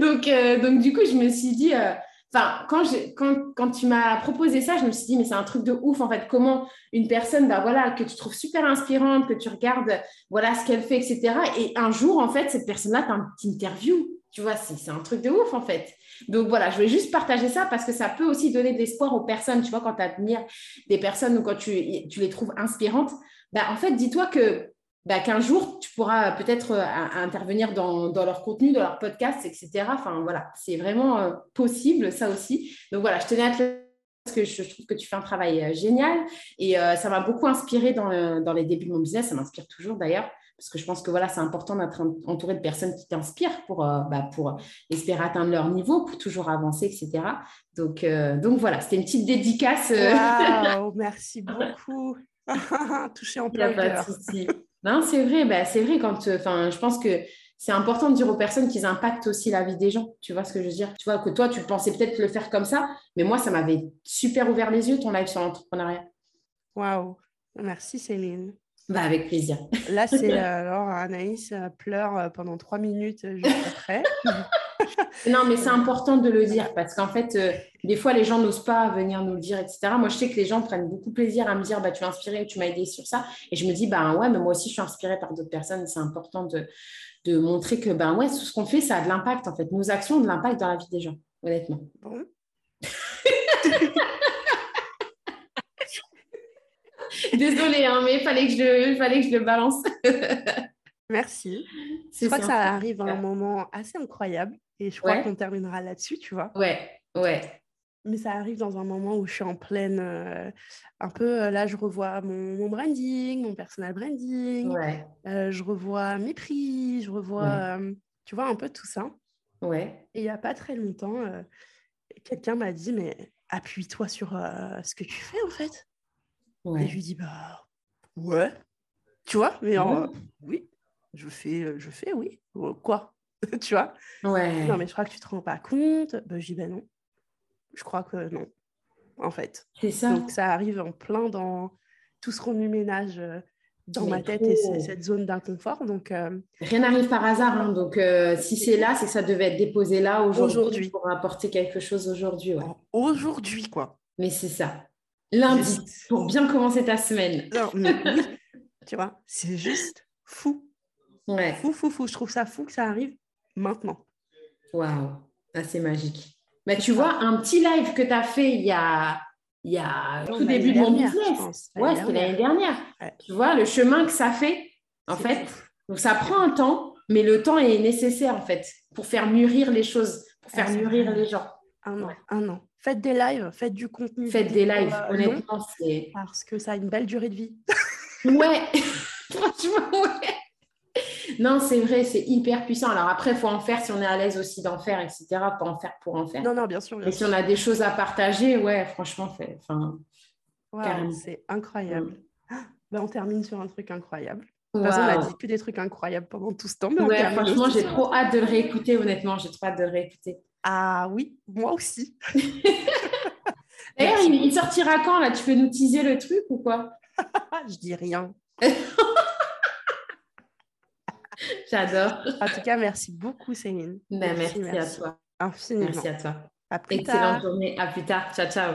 donc euh, donc du coup, je me suis dit euh, Enfin, quand, tu m'as proposé ça, je me suis dit, mais c'est un truc de ouf, en fait, comment une personne, bah, voilà, que tu trouves super inspirante, que tu regardes, voilà, ce qu'elle fait, etc. Et un jour, en fait, cette personne-là t'interview. Tu vois, c'est un truc de ouf, en fait. Donc voilà, je voulais juste partager ça parce que ça peut aussi donner de l'espoir aux personnes. Tu vois, quand tu admires des personnes ou quand tu, les trouves inspirantes, bah, en fait, dis-toi que bah, qu'un jour, tu pourras peut-être euh, intervenir dans, leur contenu, dans leur podcast, etc. Enfin, voilà, c'est vraiment euh, possible, ça aussi. Donc voilà, je tenais à te parce que je, trouve que tu fais un travail euh, génial et ça m'a beaucoup inspiré dans, dans les débuts de mon business, ça m'inspire toujours d'ailleurs parce que je pense que voilà, c'est important d'être entouré de personnes qui t'inspirent pour, euh, bah, pour espérer atteindre leur niveau, pour toujours avancer, etc. Donc, euh, donc voilà, c'était une petite dédicace. Wow, merci beaucoup. Touché en plein cœur. Non, c'est vrai, bah, c'est vrai quand, enfin, je pense que c'est important de dire aux personnes qu'ils impactent aussi la vie des gens. Tu vois ce que je veux dire? Tu vois que toi, tu pensais peut-être le faire comme ça, mais moi, ça m'avait super ouvert les yeux ton live sur l'entrepreneuriat. Waouh, merci Céline. Bah, avec plaisir. Là, c'est euh, alors Anaïs euh, pleure euh, pendant trois minutes juste après. non, mais c'est important de le dire parce qu'en fait, des fois, les gens n'osent pas venir nous le dire, etc. Moi, je sais que les gens prennent beaucoup plaisir à me dire bah, Tu m'as inspiré, tu m'as aidé sur ça. Et je me dis bah, Ouais, mais moi aussi, je suis inspirée par d'autres personnes. C'est important de, de, montrer que ben, ouais, tout ce qu'on fait, ça a de l'impact. En fait, nos actions ont de l'impact dans la vie des gens, honnêtement. Bon. Désolée, hein, mais il fallait, que je, fallait que je le balance. Merci. Je crois que ça arrive à un moment assez incroyable et je crois qu'on terminera là-dessus, tu vois. Ouais, ouais. Mais ça arrive dans un moment où je suis en pleine. Euh, un peu, euh, là, je revois mon, branding, mon personal branding. Euh, je revois mes prix, je revois, tu vois, un peu tout ça. Ouais. Et il n'y a pas très longtemps, quelqu'un m'a dit Mais appuie-toi sur ce que tu fais, en fait. Et je lui dis, bah ouais, tu vois, mais oui, je fais, je fais, oui, quoi, tu vois? Ouais. Non, mais je crois que tu te rends pas compte. Bah, je dis, ben non, je crois que non. en fait. C'est ça. Donc ça arrive en plein dans tout ce remue-ménage euh, dans ma tête et cette zone d'inconfort. Donc euh, rien n'arrive par hasard. Hein. Donc si c'est là, c'est que ça devait être déposé là aujourd'hui pour apporter quelque chose aujourd'hui. Aujourd'hui, quoi. Mais c'est ça. Lundi, pour bien commencer ta semaine. Non, mais oui, tu vois, c'est juste fou. Ouais. Fou, fou, fou. Je trouve ça fou que ça arrive maintenant. Waouh, ah, c'est magique. Mais tu vois, un petit live que tu as fait il y a, il y a tout début de mon business. Ouais, c'était l'année dernière. Tu vois, le chemin que ça fait, en fait. Donc, ça prend un temps, mais le temps est nécessaire, en fait, pour faire mûrir les choses, pour faire mûrir les gens. Un an, un an. Faites des lives, faites du contenu. Faites des lives, euh, honnêtement, c'est... Parce que ça a une belle durée de vie. ouais, franchement, ouais. Non, c'est vrai, c'est hyper puissant. Alors après, il faut en faire si on est à l'aise aussi d'en faire, etc. Pas en faire pour en faire. Non, non, bien sûr. Et si on a des choses à partager, ouais, franchement, fait, c'est incroyable. Mm. Ben, on termine sur un truc incroyable. on a dit que des trucs incroyables pendant tout ce temps. ouais, franchement, j'ai trop hâte de le réécouter, honnêtement. J'ai trop hâte de le réécouter. Ah oui, moi aussi. D'ailleurs, il sortira quand là? Tu peux nous teaser le truc ou quoi? Je dis rien. J'adore. En tout cas, merci beaucoup, Céline. Ben, merci, à toi. Infiniment. Merci à toi. À plus Excellente journée. À plus tard. Ciao, ciao.